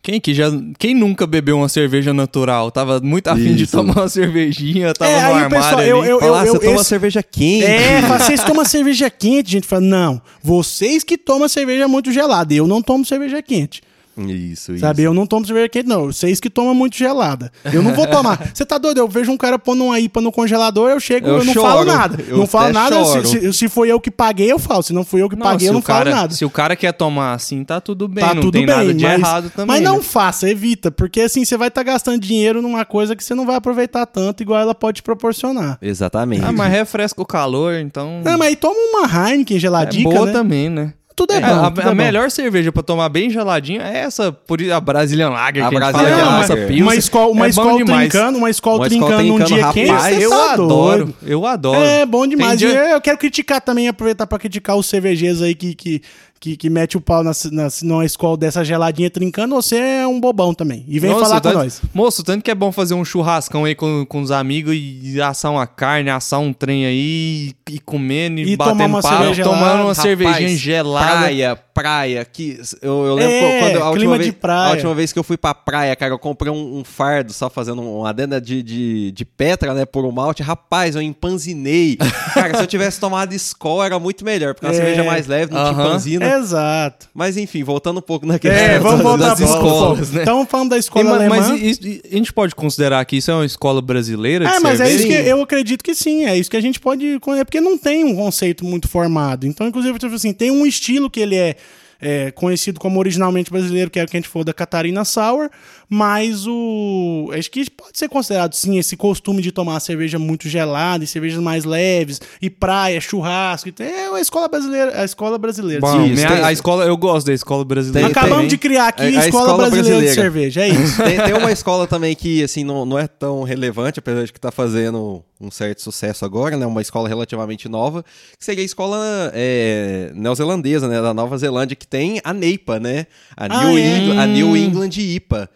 Quem que já, quem nunca bebeu uma cerveja natural? Tava muito afim de Isso. tomar uma cervejinha, tava É, no armário pessoal- ali. eu- eu- Fala, ah, você toma esse- cerveja quente. É, vocês tomam cerveja quente, gente. Fala, não, vocês que tomam cerveja muito gelada. Eu não tomo cerveja quente. Isso, isso. Sabe, eu não tomo cerveja quente, não. Vocês que tomam muito gelada. Eu não vou tomar. Você tá doido? Eu vejo um cara pondo uma IPA no congelador, eu chego, eu, Eu não choro. falo nada. Eu não falo nada. Se, se, se foi eu que paguei, eu falo. Se não fui eu que Não, paguei, eu não cara, falo nada. Se o cara quer tomar assim, tá tudo bem, Tá não tudo tem bem, nada de mas, errado também. mas não né? faça, evita, porque assim você vai estar gastando dinheiro numa coisa que você não vai aproveitar tanto, igual ela pode te proporcionar. Exatamente. Ah, mas refresca o calor, então. Não, mas aí toma uma Heineken é geladinha, boa né? também, né? Tudo é, É, bom. a, tudo a é bom. melhor cerveja pra tomar bem geladinha é essa, por a Brazilian Lager A que a gente Brazilian é Lager. nossa pilsen. Uma escola, uma é bom escola trincando, uma escola trincando num trincando, dia quente, rapaz, eu tá adoro, doido. eu adoro. É bom demais. Dia- Eu, eu quero criticar também, aproveitar pra criticar os cervejeiros aí que, que, que, que mete o pau na, na, numa escola dessa geladinha trincando. Você é um bobão também. E vem Nossa, falar com tanto- nós. Moço, tanto que é bom fazer um churrascão aí com, com os amigos e assar uma carne, assar um trem aí e, e comendo e, E batendo cerveja tomando uma cervejinha gelada. Praia, praia. Que eu, eu lembro É, quando a última, vez, a última vez que eu fui pra praia, cara, eu comprei um, um fardo só fazendo uma adenda de, de, de Petra, né, por um malte. Rapaz, eu empanzinei. cara, se eu tivesse tomado Skol era muito melhor, porque é uma É. cerveja mais leve, não tinha Aham. panzina. Exato. Mas enfim, voltando um pouco na questão É, vamos das- voltar das escolas. né? Estamos falando da E, escola ma- alemã. mas isso- e- a gente pode considerar que isso é uma escola brasileira de É, mas é cerveja? isso que eu acredito que sim, é isso que a gente pode. É porque não tem um conceito muito formado. Então, inclusive, assim, tem um estilo que ele é, é, conhecido como originalmente brasileiro, que é o que a gente falou da Catarina Sour, mas o. Acho que pode ser considerado sim esse costume de tomar cerveja muito gelada e cervejas mais leves, e praia, churrasco. tem- É a escola brasileira, a escola brasileira. Bom. Isso, minha- tem- a escola, eu gosto da escola brasileira. Tem- Acabamos também. de criar aqui A- a, a escola, escola brasileira, de brasileira. cerveja, é isso. Tem, tem uma escola também que, assim, não, não é tão relevante, apesar de que tá fazendo um certo sucesso agora, né? Uma escola relativamente nova, que seria a escola é, neozelandesa, né? Da Nova Zelândia, que tem a NEIPA, né? A Ah, New, é? England, a New. England IPA.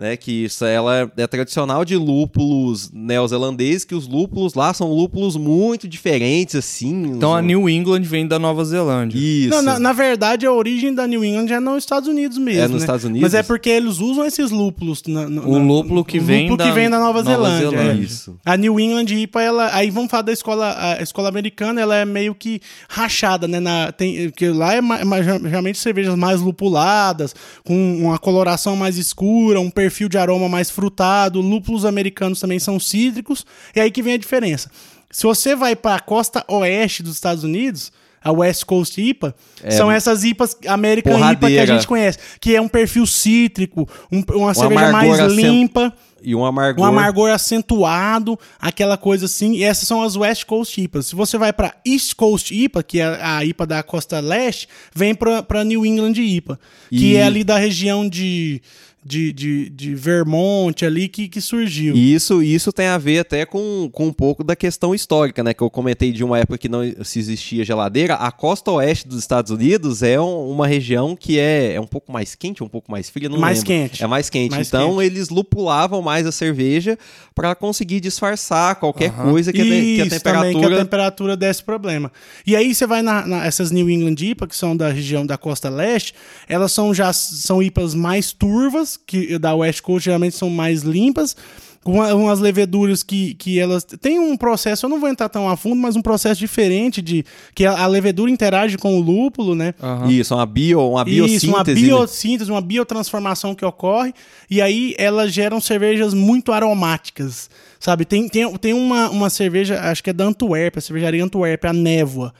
Né, que isso ela é tradicional de lúpulos neozelandeses, que os lúpulos lá são lúpulos muito diferentes, assim. Então os- a New England vem da Nova Zelândia. Isso. Não, na, na verdade, a origem da New England é nos Estados Unidos mesmo. É nos né? Estados Unidos? Mas é porque eles usam esses lúpulos. Na, na- O lúpulo que o vem lúpulo da que vem da Nova, Nova Zelândia. Zelândia. é. Isso. A New England IPA, ela, aí vamos falar da escola, a escola americana, ela é meio que rachada, né? Na, tem, porque lá é ma- geralmente cervejas mais lupuladas, com uma coloração mais escura, um perfil de aroma mais frutado. Lúpulos americanos também são cítricos. E aí que vem a diferença. Se você vai para a costa oeste dos Estados Unidos, a West Coast IPA, são essas IPAs American IPA que a Porradeira. gente conhece, que é um perfil cítrico, um- uma cerveja amargor mais limpa E um amargor. um amargor acentuado, aquela coisa assim. E essas são as West Coast IPAs. Se você vai para East Coast IPA, que é a IPA da costa leste, vem para New England IPA, que E- é ali da região de, de, de, de Vermont ali que, que surgiu. E isso, isso tem a ver até com, com um pouco da questão histórica, né? Que eu comentei de uma época que não se existia geladeira. A costa oeste dos Estados Unidos é um- uma região que é, é um pouco mais quente, um pouco mais fria, não Mais lembro. quente. É mais quente. Mais então eles lupulavam mais a cerveja para conseguir disfarçar qualquer coisa que, a, te- que a Isso também, que a temperatura temperatura desse problema. E aí você vai na, na- essas New England IPA, que são da região da costa leste, elas são já são IPAs mais turvas, que da West Coast geralmente são mais limpas, com uma- umas leveduras que, que elas tem um processo, eu não vou entrar tão a fundo, mas um processo diferente de que a, a levedura interage com o lúpulo, né? Aham. Isso, uma bio, uma biossíntese. Isso, uma né? biossíntese, uma biotransformação que ocorre, e aí elas geram cervejas muito aromáticas, sabe? Tem, tem, tem uma, uma cerveja, acho que é da Antuérpia, a cervejaria Antuérpia, a Névoa,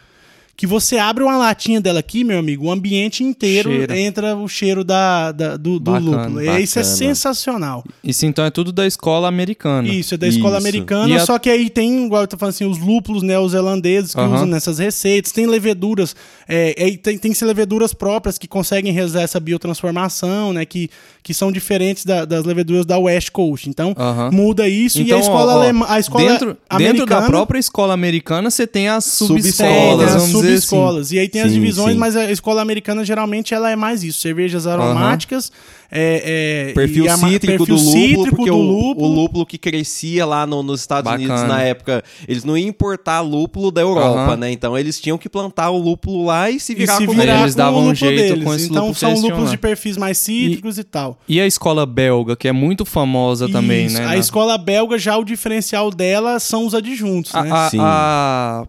que você abre uma latinha dela aqui, meu amigo, o ambiente inteiro Cheira. entra o cheiro da, da- do, do Bacana, lúpulo. E Isso é bacana. sensacional. Isso então é tudo da escola americana. Isso, é da escola Isso. americana, E a- só que aí tem, igual eu tô falando assim, os lúpulos neozelandeses que Aham. usam nessas receitas, tem leveduras, é, é, tem, tem que ser leveduras próprias que conseguem realizar essa biotransformação, né, que, que são diferentes da- das leveduras da West Coast. Então, muda isso e a Então, escola ó, ó, alemã, a escola dentro, americana... dentro da própria escola americana, você tem as subescolas, as vamos dizer assim. subescolas. E aí tem as Sim, divisões, sim. mas a escola americana geralmente ela é mais isso: cervejas aromáticas, é, é, Perfil e a cítrico perfil do lúpulo, cítrico porque do o, lúpulo. o lúpulo que crescia lá no- nos Estados Bacana. Unidos na época, eles não iam importar lúpulo da Europa, Aham. né? Então eles tinham que plantar o lúpulo lá e se e virar se com virar eles davam um lúpulo jeito deles. com esse Então são lúpulos de perfis mais cítricos e, tal. E a escola belga, que é muito famosa também, Isso. né? A na- escola belga, já o diferencial dela são os adjuntos, A- né? a- Sim. a-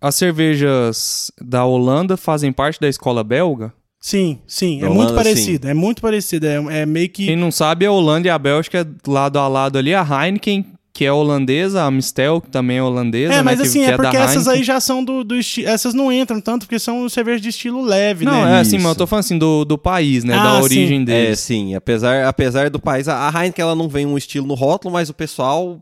as cervejas da Holanda fazem parte da escola belga? Sim, sim. Da É muito Holanda, parecido. É muito parecido. É, é meio que. Quem não sabe, a Holanda e a Bélgica é lado a lado ali. A Heineken, que é holandesa, a Mistel, que também é holandesa, É, né? mas que, assim, que é porque da essas Heineken. aí já são do, do estilo. Essas não entram tanto porque são cervejas de estilo leve, Não, né? é assim, Isso. mas eu tô falando assim do, do país, né? Ah, da sim. origem É, sim. Apesar, apesar do país, a Heineken ela não vem um estilo no rótulo, mas o pessoal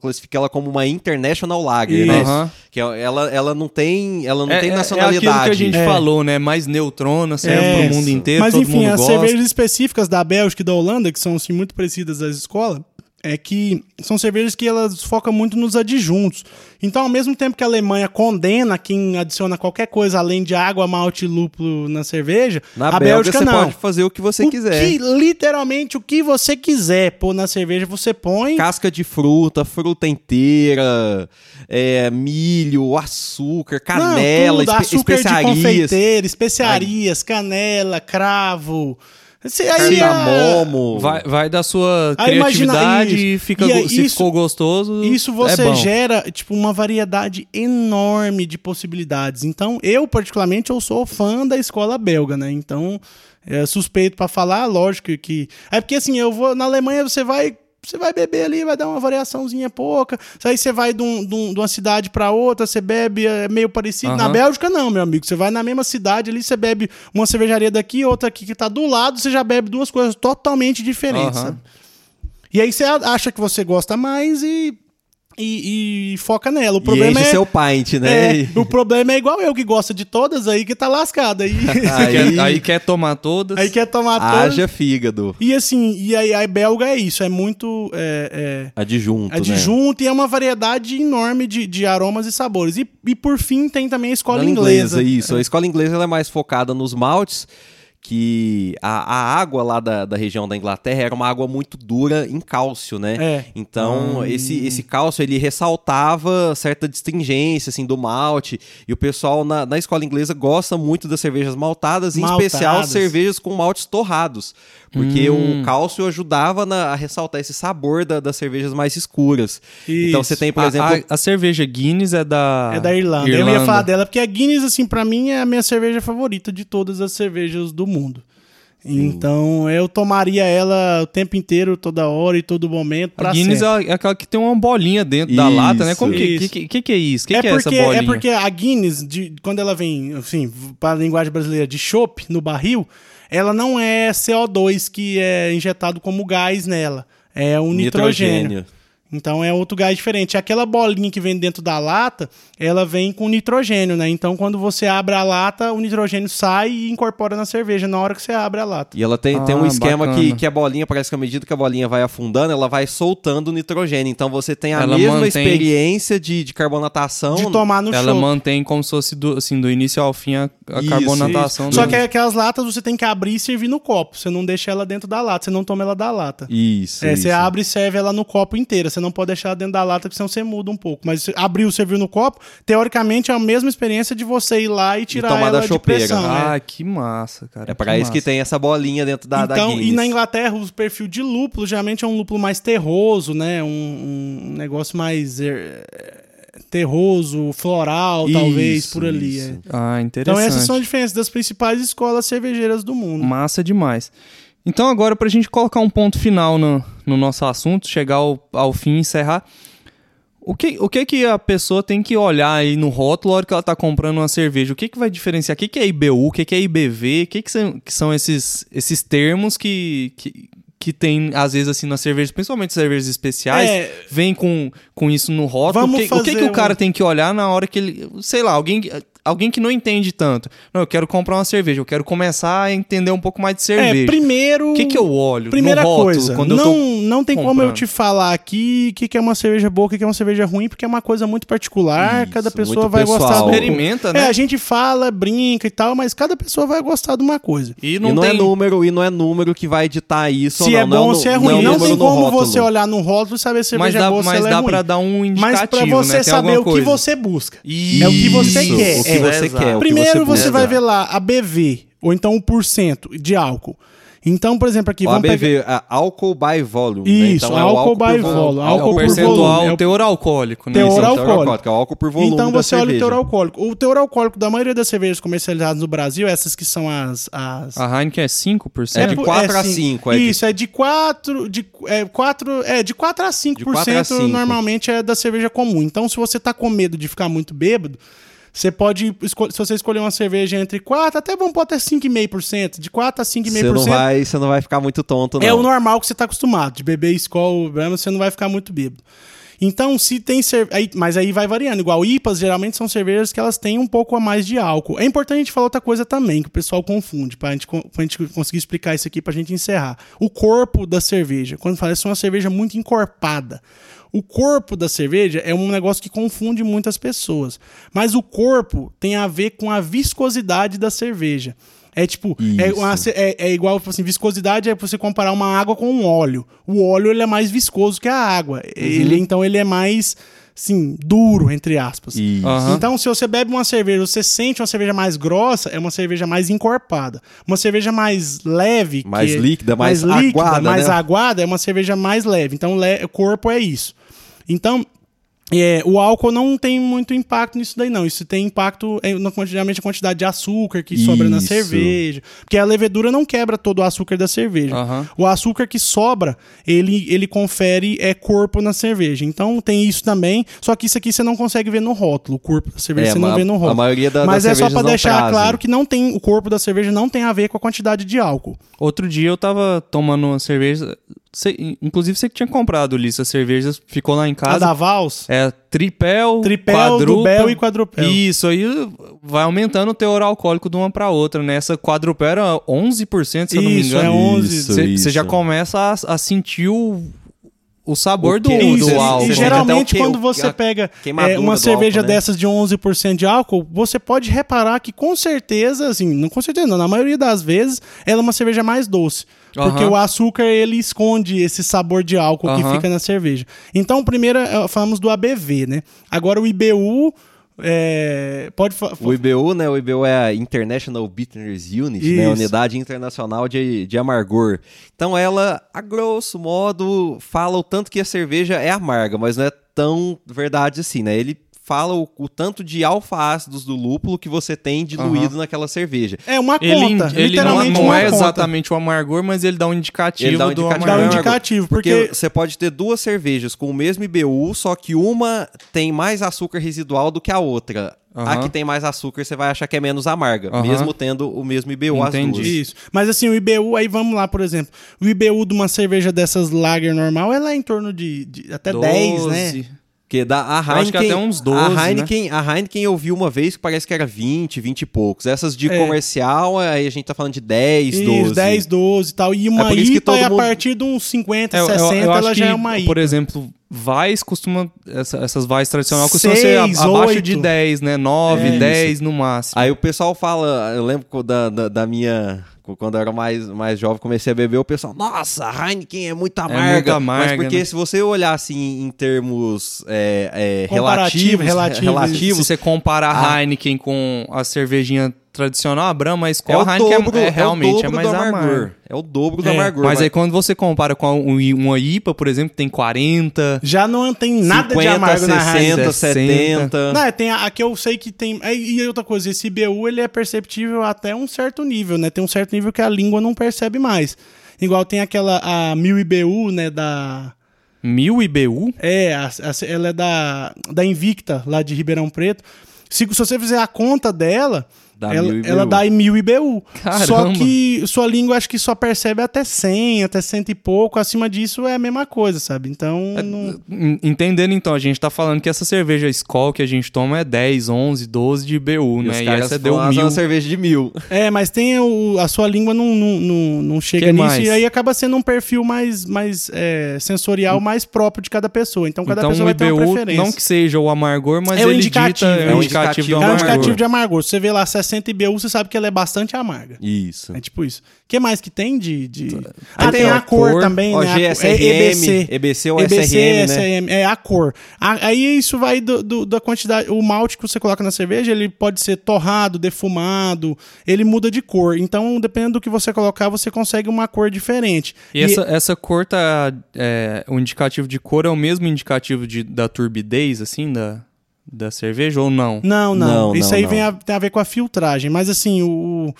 classifica ela como uma international lager, né? Aham. Que é- ela, ela não tem, ela não É, tem é- nacionalidade. É aquilo que a gente É. falou, né? Mais neutrona, serve É, pro mundo isso. inteiro, Mas todo enfim, mundo as gosta. cervejas específicas da Bélgica e da Holanda, que são assim, muito parecidas às escolas, é que são cervejas que elas focam muito nos adjuntos. Então, ao mesmo tempo que a Alemanha condena quem adiciona qualquer coisa além de água, malte e lúpulo na cerveja, Na a Bélgica Bélgica você não. pode fazer o que você O quiser. que, literalmente o que você quiser pôr na cerveja, você põe. Casca de fruta, fruta inteira, é, milho, açúcar, canela, Não, tudo, espe açúcar de especiarias. confeiteiro, especiarias, canela, cravo. Você, aí, a- Cardamomo. Vai, vai da sua Aí imagina criatividade e fica, E aí se isso- ficou gostoso. Isso é você bom. gera, tipo, uma variedade enorme de possibilidades. Então, eu, particularmente, eu sou fã da escola belga, né? Então, é suspeito pra falar, lógico que... É porque, assim, eu vou... Na Alemanha, você vai... Você vai beber ali, vai dar uma variaçãozinha pouca. Aí você vai de, um- de um- de uma cidade pra outra, você bebe é meio parecido. Na Aham. Bélgica, não, meu amigo. Você vai na mesma cidade ali, você bebe uma cervejaria daqui, outra aqui que tá do lado, você já bebe duas coisas totalmente diferentes, sabe? E aí você acha que você gosta mais e, e, e foca nela. O E problema enche é, seu pint, né? é, o problema é igual eu que gosta de todas aí que tá lascado aí. Aí, Aí- quer, aí quer tomar todas. aí quer tomar todas. Haja fígado. E assim, e aí a belga é isso, é muito é, é, Adjunto, né? adjunto e é uma variedade enorme de, de aromas e sabores. E, e por fim tem também a escola Da inglesa. Isso, a escola inglesa ela é mais focada nos maltes, que a, a água lá da, da região da Inglaterra era uma água muito dura em cálcio, né? É. Então, esse, esse cálcio, ele ressaltava certa distingência, assim, do malte. E o pessoal na, na escola inglesa gosta muito das cervejas maltadas, em Maltadas. especial cervejas com maltes torrados. Porque Hum. o cálcio ajudava na- a ressaltar esse sabor da- das cervejas mais escuras. Então, Isso. você tem, por A- exemplo... a, a cerveja Guinness é da. É da Irlanda. Eu ia falar dela porque a Guinness, assim, pra mim é a minha cerveja favorita de todas as cervejas do mundo. Então eu tomaria ela o tempo inteiro, toda hora e todo momento. Pra A Guinness sempre. é aquela que tem uma bolinha dentro da Isso. lata, né? Como que, que, que, que é isso? Que, é, que é essa porque, bolinha? é porque a Guinness, de- quando ela vem, assim, para a linguagem brasileira de chopp no barril, ela não é CO2 que é injetado como gás nela. É um nitrogênio. Então é outro gás diferente. Aquela bolinha que vem dentro da lata, ela vem com nitrogênio, né? Então quando você abre a lata, o nitrogênio sai e incorpora na cerveja na hora que você abre a lata. E ela tem, tem um Ah, esquema que, bacana. que a bolinha, parece que à medida que a bolinha vai afundando, ela vai soltando o nitrogênio. Então você tem a Ela mesma mantém- experiência de, de carbonatação. De tomar no Ela chopp. mantém como se fosse do, assim, do início ao fim a, a Isso, carbonatação. Só do- que aquelas latas você tem que abrir e servir no copo. Você não deixa ela dentro da lata, você não toma ela da lata. Isso. É, isso. você abre e serve ela no copo inteira. Você não pode deixar ela dentro da lata, porque senão você muda um pouco. Mas você abriu, serviu no copo, teoricamente é a mesma experiência de você ir lá e tirar tomar ela da de chopeira. pressão. né? Ah, que massa, cara. É pra isso que tem essa bolinha dentro da, da então, Guinness. e na Inglaterra, o perfil de lúpulo geralmente é um lúpulo mais terroso, né? Um, um negócio mais eh, terroso, floral, talvez, Isso, por ali. isso. é. Ah, interessante. Então, essas são as diferenças das principais escolas cervejeiras do mundo. Massa demais. Então, agora, pra gente colocar um ponto final no, no nosso assunto, chegar ao, ao fim e encerrar, O que, o que que a pessoa tem que olhar aí no rótulo na hora que ela tá comprando uma cerveja? O que que vai diferenciar? O que que é IBU? O que que é IBV? O que que são, que são esses, esses termos que, que, que tem, às vezes, assim, nas cervejas, principalmente cervejas especiais, É. vem com, com isso no rótulo. Vamos o que, o que que fazer o cara um- tem que olhar na hora que ele... Sei lá, alguém... Alguém que não entende tanto. Não, eu quero comprar uma cerveja. Eu quero começar a entender um pouco mais de cerveja. É, primeiro. O que que eu olho Primeira no rótulo coisa, quando não, eu tô não tem como eu comprando? te falar aqui o que, que é uma cerveja boa, o que, que é uma cerveja ruim, porque é uma coisa muito particular, Isso, cada pessoa muito vai pessoal. gostar do... Experimenta, né? É, a gente fala, brinca e tal, mas cada pessoa vai gostar de uma coisa. E não, e não tem... é número, e não é número que vai editar isso Se ou é não. bom ou não, se é não ruim. Não, número tem como rótulo. você olhar no rótulo e saber se a Mas cerveja é dá, boa ou se mas ela é dá ruim. pra dar um indicativo, Mas pra você né? Saber o que coisa. você busca. Isso, É o que você quer. O que É, você exato. quer. o que Primeiro você, busca. vai ver lá a BV, ou então o porcento de álcool. Então, por exemplo, aqui, O vamos pegar... ABV, a álcool by volume. né? Isso, então, é o álcool por by volume. volume, É álcool o por percentual, volume, é o o teor alcoólico, né? Teor Isso, é o teor alcoólico. alcoólico, é o álcool por volume Então da você olha o cerveja. teor alcoólico. O teor alcoólico da maioria das cervejas comercializadas no Brasil, essas que são as... as... A Heineken é 5%? É de por- 4 a sim. 5, é de- Isso, é de 4, de, é, 4, é, de 4 a 5%, De 4 a 5. normalmente é da cerveja comum. Então, se você tá com medo de ficar muito bêbado, você pode, se você escolher uma cerveja entre 4, até vamos pôr até 5,5%, de 4 a Você não, 5,5%. vai, você não vai ficar muito tonto, não. É o normal que você tá acostumado, de beber Skol, Brahma, você não vai ficar muito bêbado. Então, se tem cerveja. Mas aí vai variando. Igual IPAs, geralmente são cervejas que elas têm um pouco a mais de álcool. É importante a gente falar outra coisa também, que o pessoal confunde, pra gente, pra gente conseguir explicar isso aqui pra gente encerrar. O corpo da cerveja. Quando fala isso é uma cerveja muito encorpada. O corpo da cerveja é um negócio que confunde muitas pessoas. Mas o corpo tem a ver com a viscosidade da cerveja. É tipo, é, uma é, é igual, tipo assim, viscosidade é você comparar uma água com um óleo. O óleo ele é mais viscoso que a água. Ele, então ele é mais, assim, duro, entre aspas. Isso. Aham. Então, se você bebe uma cerveja, você sente uma cerveja mais grossa, é uma cerveja mais encorpada. Uma cerveja mais leve, Mais que- líquida, mais aguada, mais né? aguada, é uma cerveja mais leve. Então, le- o corpo é isso. Então, é, o álcool não tem muito impacto nisso daí, não. Isso tem impacto é, na quantidade, quantidade de açúcar que sobra na Isso. cerveja. Porque a levedura não quebra todo o açúcar da cerveja. Aham. O açúcar que sobra, ele, ele confere é, corpo na cerveja. Então tem isso também. Só que isso aqui você não consegue ver no rótulo. O corpo da cerveja É, você não vê no rótulo. a maioria da- Mas das é só não deixar trazem. claro que não tem o corpo da cerveja não tem a ver com a quantidade de álcool. Outro dia eu tava tomando uma cerveja. Você- inclusive você que tinha comprado, Ulisses, as cervejas, ficou lá em A casa. da Vals, É tripel, Tripel, quadrupel e quadrupel. Isso, aí vai aumentando o teor alcoólico de uma pra outra, né? Essa quadrupel era 11%, se eu não me Isso, engano. é 11. Isso, Você já começa a, a sentir o, o sabor O do, que- do Isso, e- álcool. e geralmente que- quando você pega é, uma do cerveja álcool, né? dessas de 11% de álcool, você pode reparar que com certeza, assim, não com certeza, não, na maioria das vezes, ela é uma cerveja mais doce. Porque Aham. o açúcar, ele esconde esse sabor de álcool que Aham. fica na cerveja. Então, primeiro, eh, falamos do ABV, né? Agora o IBU, é, pode... O IBU, né? O IBU é a International Bitterness Unit, né? Isso. Unidade Internacional de, de Amargor. Então ela, a grosso modo, fala o tanto que a cerveja é amarga, mas não é tão verdade assim, né? Ele fala o, o tanto de alfa-ácidos do lúpulo que você tem diluído naquela cerveja. É uma Ele, conta, ele não, literalmente não uma é conta. exatamente o amargor, mas ele dá um indicativo, Ele dá um do indicativo. Dá um indicativo, Porque, porque... você pode ter duas cervejas com o mesmo IBU, só que uma tem mais açúcar residual do que a outra. A Aham. que tem mais açúcar você vai achar que é menos amarga, Aham. mesmo tendo o mesmo IBU as Entendi. duas. Isso. Mas assim, o IBU, aí vamos lá, por exemplo. O IBU de uma cerveja dessas lager normal, ela é em torno de, de até 10, né? 12. Porque da, a Eu acho que Heineken, até uns 12, a Heineken, a Heineken eu vi uma vez que parece que era 20, 20 e poucos. Essas de É. comercial, aí a gente tá falando de 10, Isso, 12. 10, 12 e tal. E uma É IPA, é a mundo- partir de uns 50, É, eu- eu- 60, eu acho ela já que, é uma IPA. Por exemplo, Vais costuma. essa- essas Vais tradicional costumam ser a- abaixo oito. de 10, né? 9, É. 10 no máximo. Aí o pessoal fala, eu lembro da, da, da minha. Quando eu era mais, mais jovem, comecei a beber, o pessoal, nossa, Heineken é muito amarga. muito amarga, Mas porque né? se você olhar assim em termos é, é, Comparativo, relativos, relativos. Se relativos você compara a Ah. Heineken com a cervejinha tradicional, a Brahma, a é Skol, o a Heineken dobro, é, é é o realmente é dobro mais amargo. amargor. É o dobro do É, amargor. Mas aí quando você compara com a- um- uma IPA, por exemplo, tem 40. Já não tem nada 50, de amargo na 60, Heineken. 70. Não, é, tem a, a que eu sei que tem. é, E outra coisa, esse IBU ele é perceptível até um certo nível, né? Tem um certo nível que a língua não percebe mais. Igual tem aquela a 1000 IBU, né, da Mil IBU? É, a- a- ela é da, da Invicta, lá de Ribeirão Preto. Se, se você fizer a conta dela, Dá ela, mil IBU. ela dá em mil IBU. Caramba. Só que sua língua acho que só percebe até 100, até cento e pouco. Acima disso é a mesma coisa, sabe? Então, não... En- Entendendo então, a gente tá falando que essa cerveja Skol que a gente toma é 10, 11, 12 de IBU, E né? os E essa deu fazem mil. uma cerveja de mil. É, mas tem o, a sua língua não, não, não, não chega Que nisso mais? e aí acaba sendo um perfil mais, mais é, sensorial, mais próprio de cada pessoa. Então cada Então pessoa o vai ter uma IBU, preferência. não que seja o amargor, mas É o ele indicativo, dita, é é o o indicativo do indicativo. É um amargor. indicativo de amargor. Você vê lá 60 IBU, você sabe que ela é bastante amarga. Isso. É tipo isso. O que mais que tem de. de... Ah, Tem tem a a cor, cor, também, Ó, né? GSRM, é EBC. EBC ou EBC, SRM, né? SRM, é a cor. A- Aí isso vai do, do- da quantidade. O malte que você coloca na cerveja, ele pode ser torrado, defumado, ele muda de cor. Então, dependendo do que você colocar, você consegue uma cor diferente. E essa, essa cor tá. É, o indicativo de cor é o mesmo indicativo de, da turbidez, assim, da, da cerveja, ou não? Não, não. Não, Isso não, aí não. Vem a- tem a ver com a filtragem. Mas assim, o, o-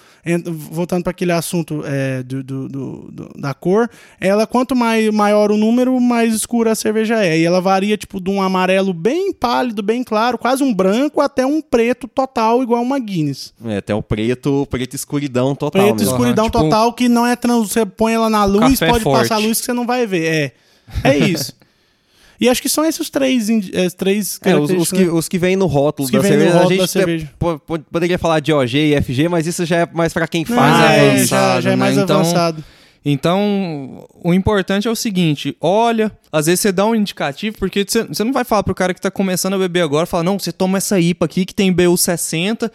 voltando para aquele assunto é, do, do- do- do- da cor, ela quanto mai, maior o número, mais escura a cerveja é. E ela varia tipo de um amarelo bem pálido, bem claro, quase um branco, até um preto total, igual uma Guinness. É, tem o preto, preto escuridão total Preto mesmo. escuridão tipo- total que não é trans. Você põe ela na luz, Café pode forte. passar a luz que você não vai ver. É. É isso. E acho que são esses três, indi- eh, três É, os, os que, né? os que vêm no rótulo da cerveja. rótulo a da gente cerveja. po- po- poderia falar de OG e FG, mas isso já é mais pra quem faz. mais é, né? já, já é né? mais Então, avançado. Então, o importante é o seguinte: olha, às vezes você dá um indicativo, porque você, não vai falar pro cara que tá começando a beber agora, fala, não, você toma essa IPA aqui que tem BU 60.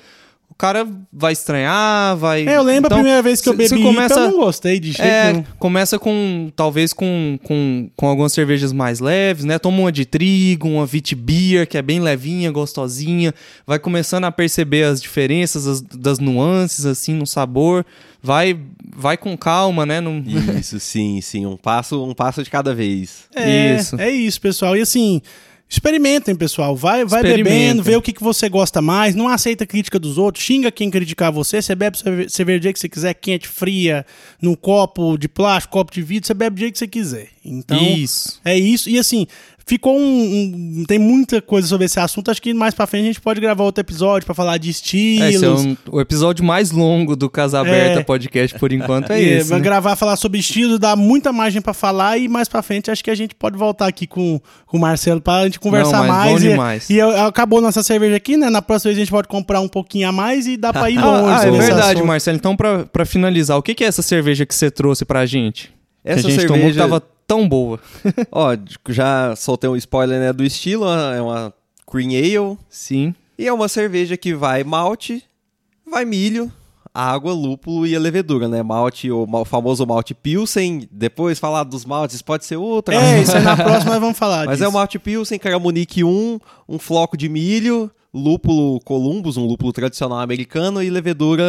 O cara vai estranhar, vai. É, eu lembro Então, a primeira vez que eu bebi começa- IPA, eu não gostei de jeito É, nenhum. começa com, talvez com, com, com algumas cervejas mais leves, né? Toma uma de trigo, uma Vitibia, que é bem levinha, gostosinha. Vai começando a perceber as diferenças, as- das nuances, assim, no sabor. Vai, vai com calma, né? Não... Isso, sim, sim. Um passo, um passo de cada vez. É, Isso. é isso, pessoal. E assim, experimentem, pessoal. Vai, vai bebendo, vê o que, que você gosta mais. Não aceita crítica dos outros. Xinga quem criticar você. Você bebe cerve- cerveja do jeito que você quiser, quente, fria, num copo de plástico, copo de vidro. Você bebe do jeito que você quiser. Então, Isso. é isso. E assim, ficou um, um- Tem muita coisa sobre esse assunto. Acho que mais pra frente a gente pode gravar outro episódio pra falar de É, estilos. esse é um- o episódio mais longo do Casa Aberta É. Podcast, por enquanto, é E, esse. vai né? gravar, falar sobre estilo, dá muita margem pra falar e mais pra frente acho que a gente pode voltar aqui com, com o Marcelo pra gente conversar Não, mas mais. bom e, demais. e eu- acabou nossa cerveja aqui, né? Na próxima vez a gente pode comprar um pouquinho a mais e dá pra ir longe. Ah, ah, é verdade, assunto. Marcelo. Então, pra, pra finalizar, o que, que é essa cerveja que você trouxe pra gente? Essa que a gente tomou cerveja- tava tão boa. Ó, já soltei um spoiler né, do estilo. É uma Cream Ale. Sim. E é uma cerveja que vai malte, vai milho, água, lúpulo e a levedura, né? Malte, o famoso malte Pilsen. Depois falar dos maltes, pode ser outra. É, isso aí na próxima nós vamos falar. Mas disso. é o malte Pilsen, Caramunique 1, um floco de milho, lúpulo Columbus, um lúpulo tradicional americano, e levedura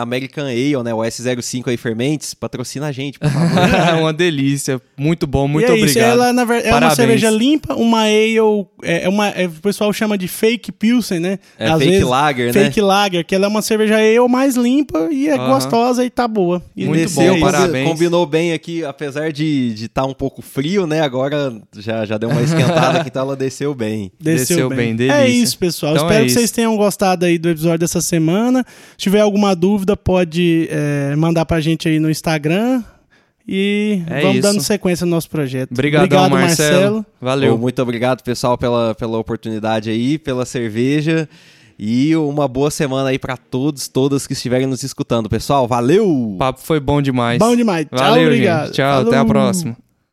American Ale, né? O S05 aí Fermentes, patrocina a gente, por favor. uma delícia. Muito bom, muito e é obrigado. Isso, ela na ver- é uma cerveja limpa, uma ale, é, é uma, é, o pessoal chama de fake pilsen, né? É fake lager, né? Fake lager, que ela é uma cerveja ale mais limpa e é gostosa e tá boa. E Muito Desceu, bom, parabéns. Combinou bem aqui, apesar de estar um pouco frio, né? Agora já, já deu uma esquentada aqui, então ela desceu bem. Desceu, Desceu bem. bem, delícia. É isso, pessoal. Então Espero é que vocês tenham gostado aí do episódio dessa semana. Se tiver alguma dúvida, pode é, mandar pra gente aí no Instagram. E É vamos isso. dando sequência no nosso projeto. Obrigadão, Obrigado, Marcelo. Valeu. Ô, muito obrigado, pessoal, pela, pela oportunidade aí, pela cerveja. E uma boa semana aí pra todos, todas que estiverem nos escutando, pessoal. Valeu! O papo foi bom demais. Bom demais. Tchau, Valeu, obrigado. gente. Tchau, até a Falou. próxima.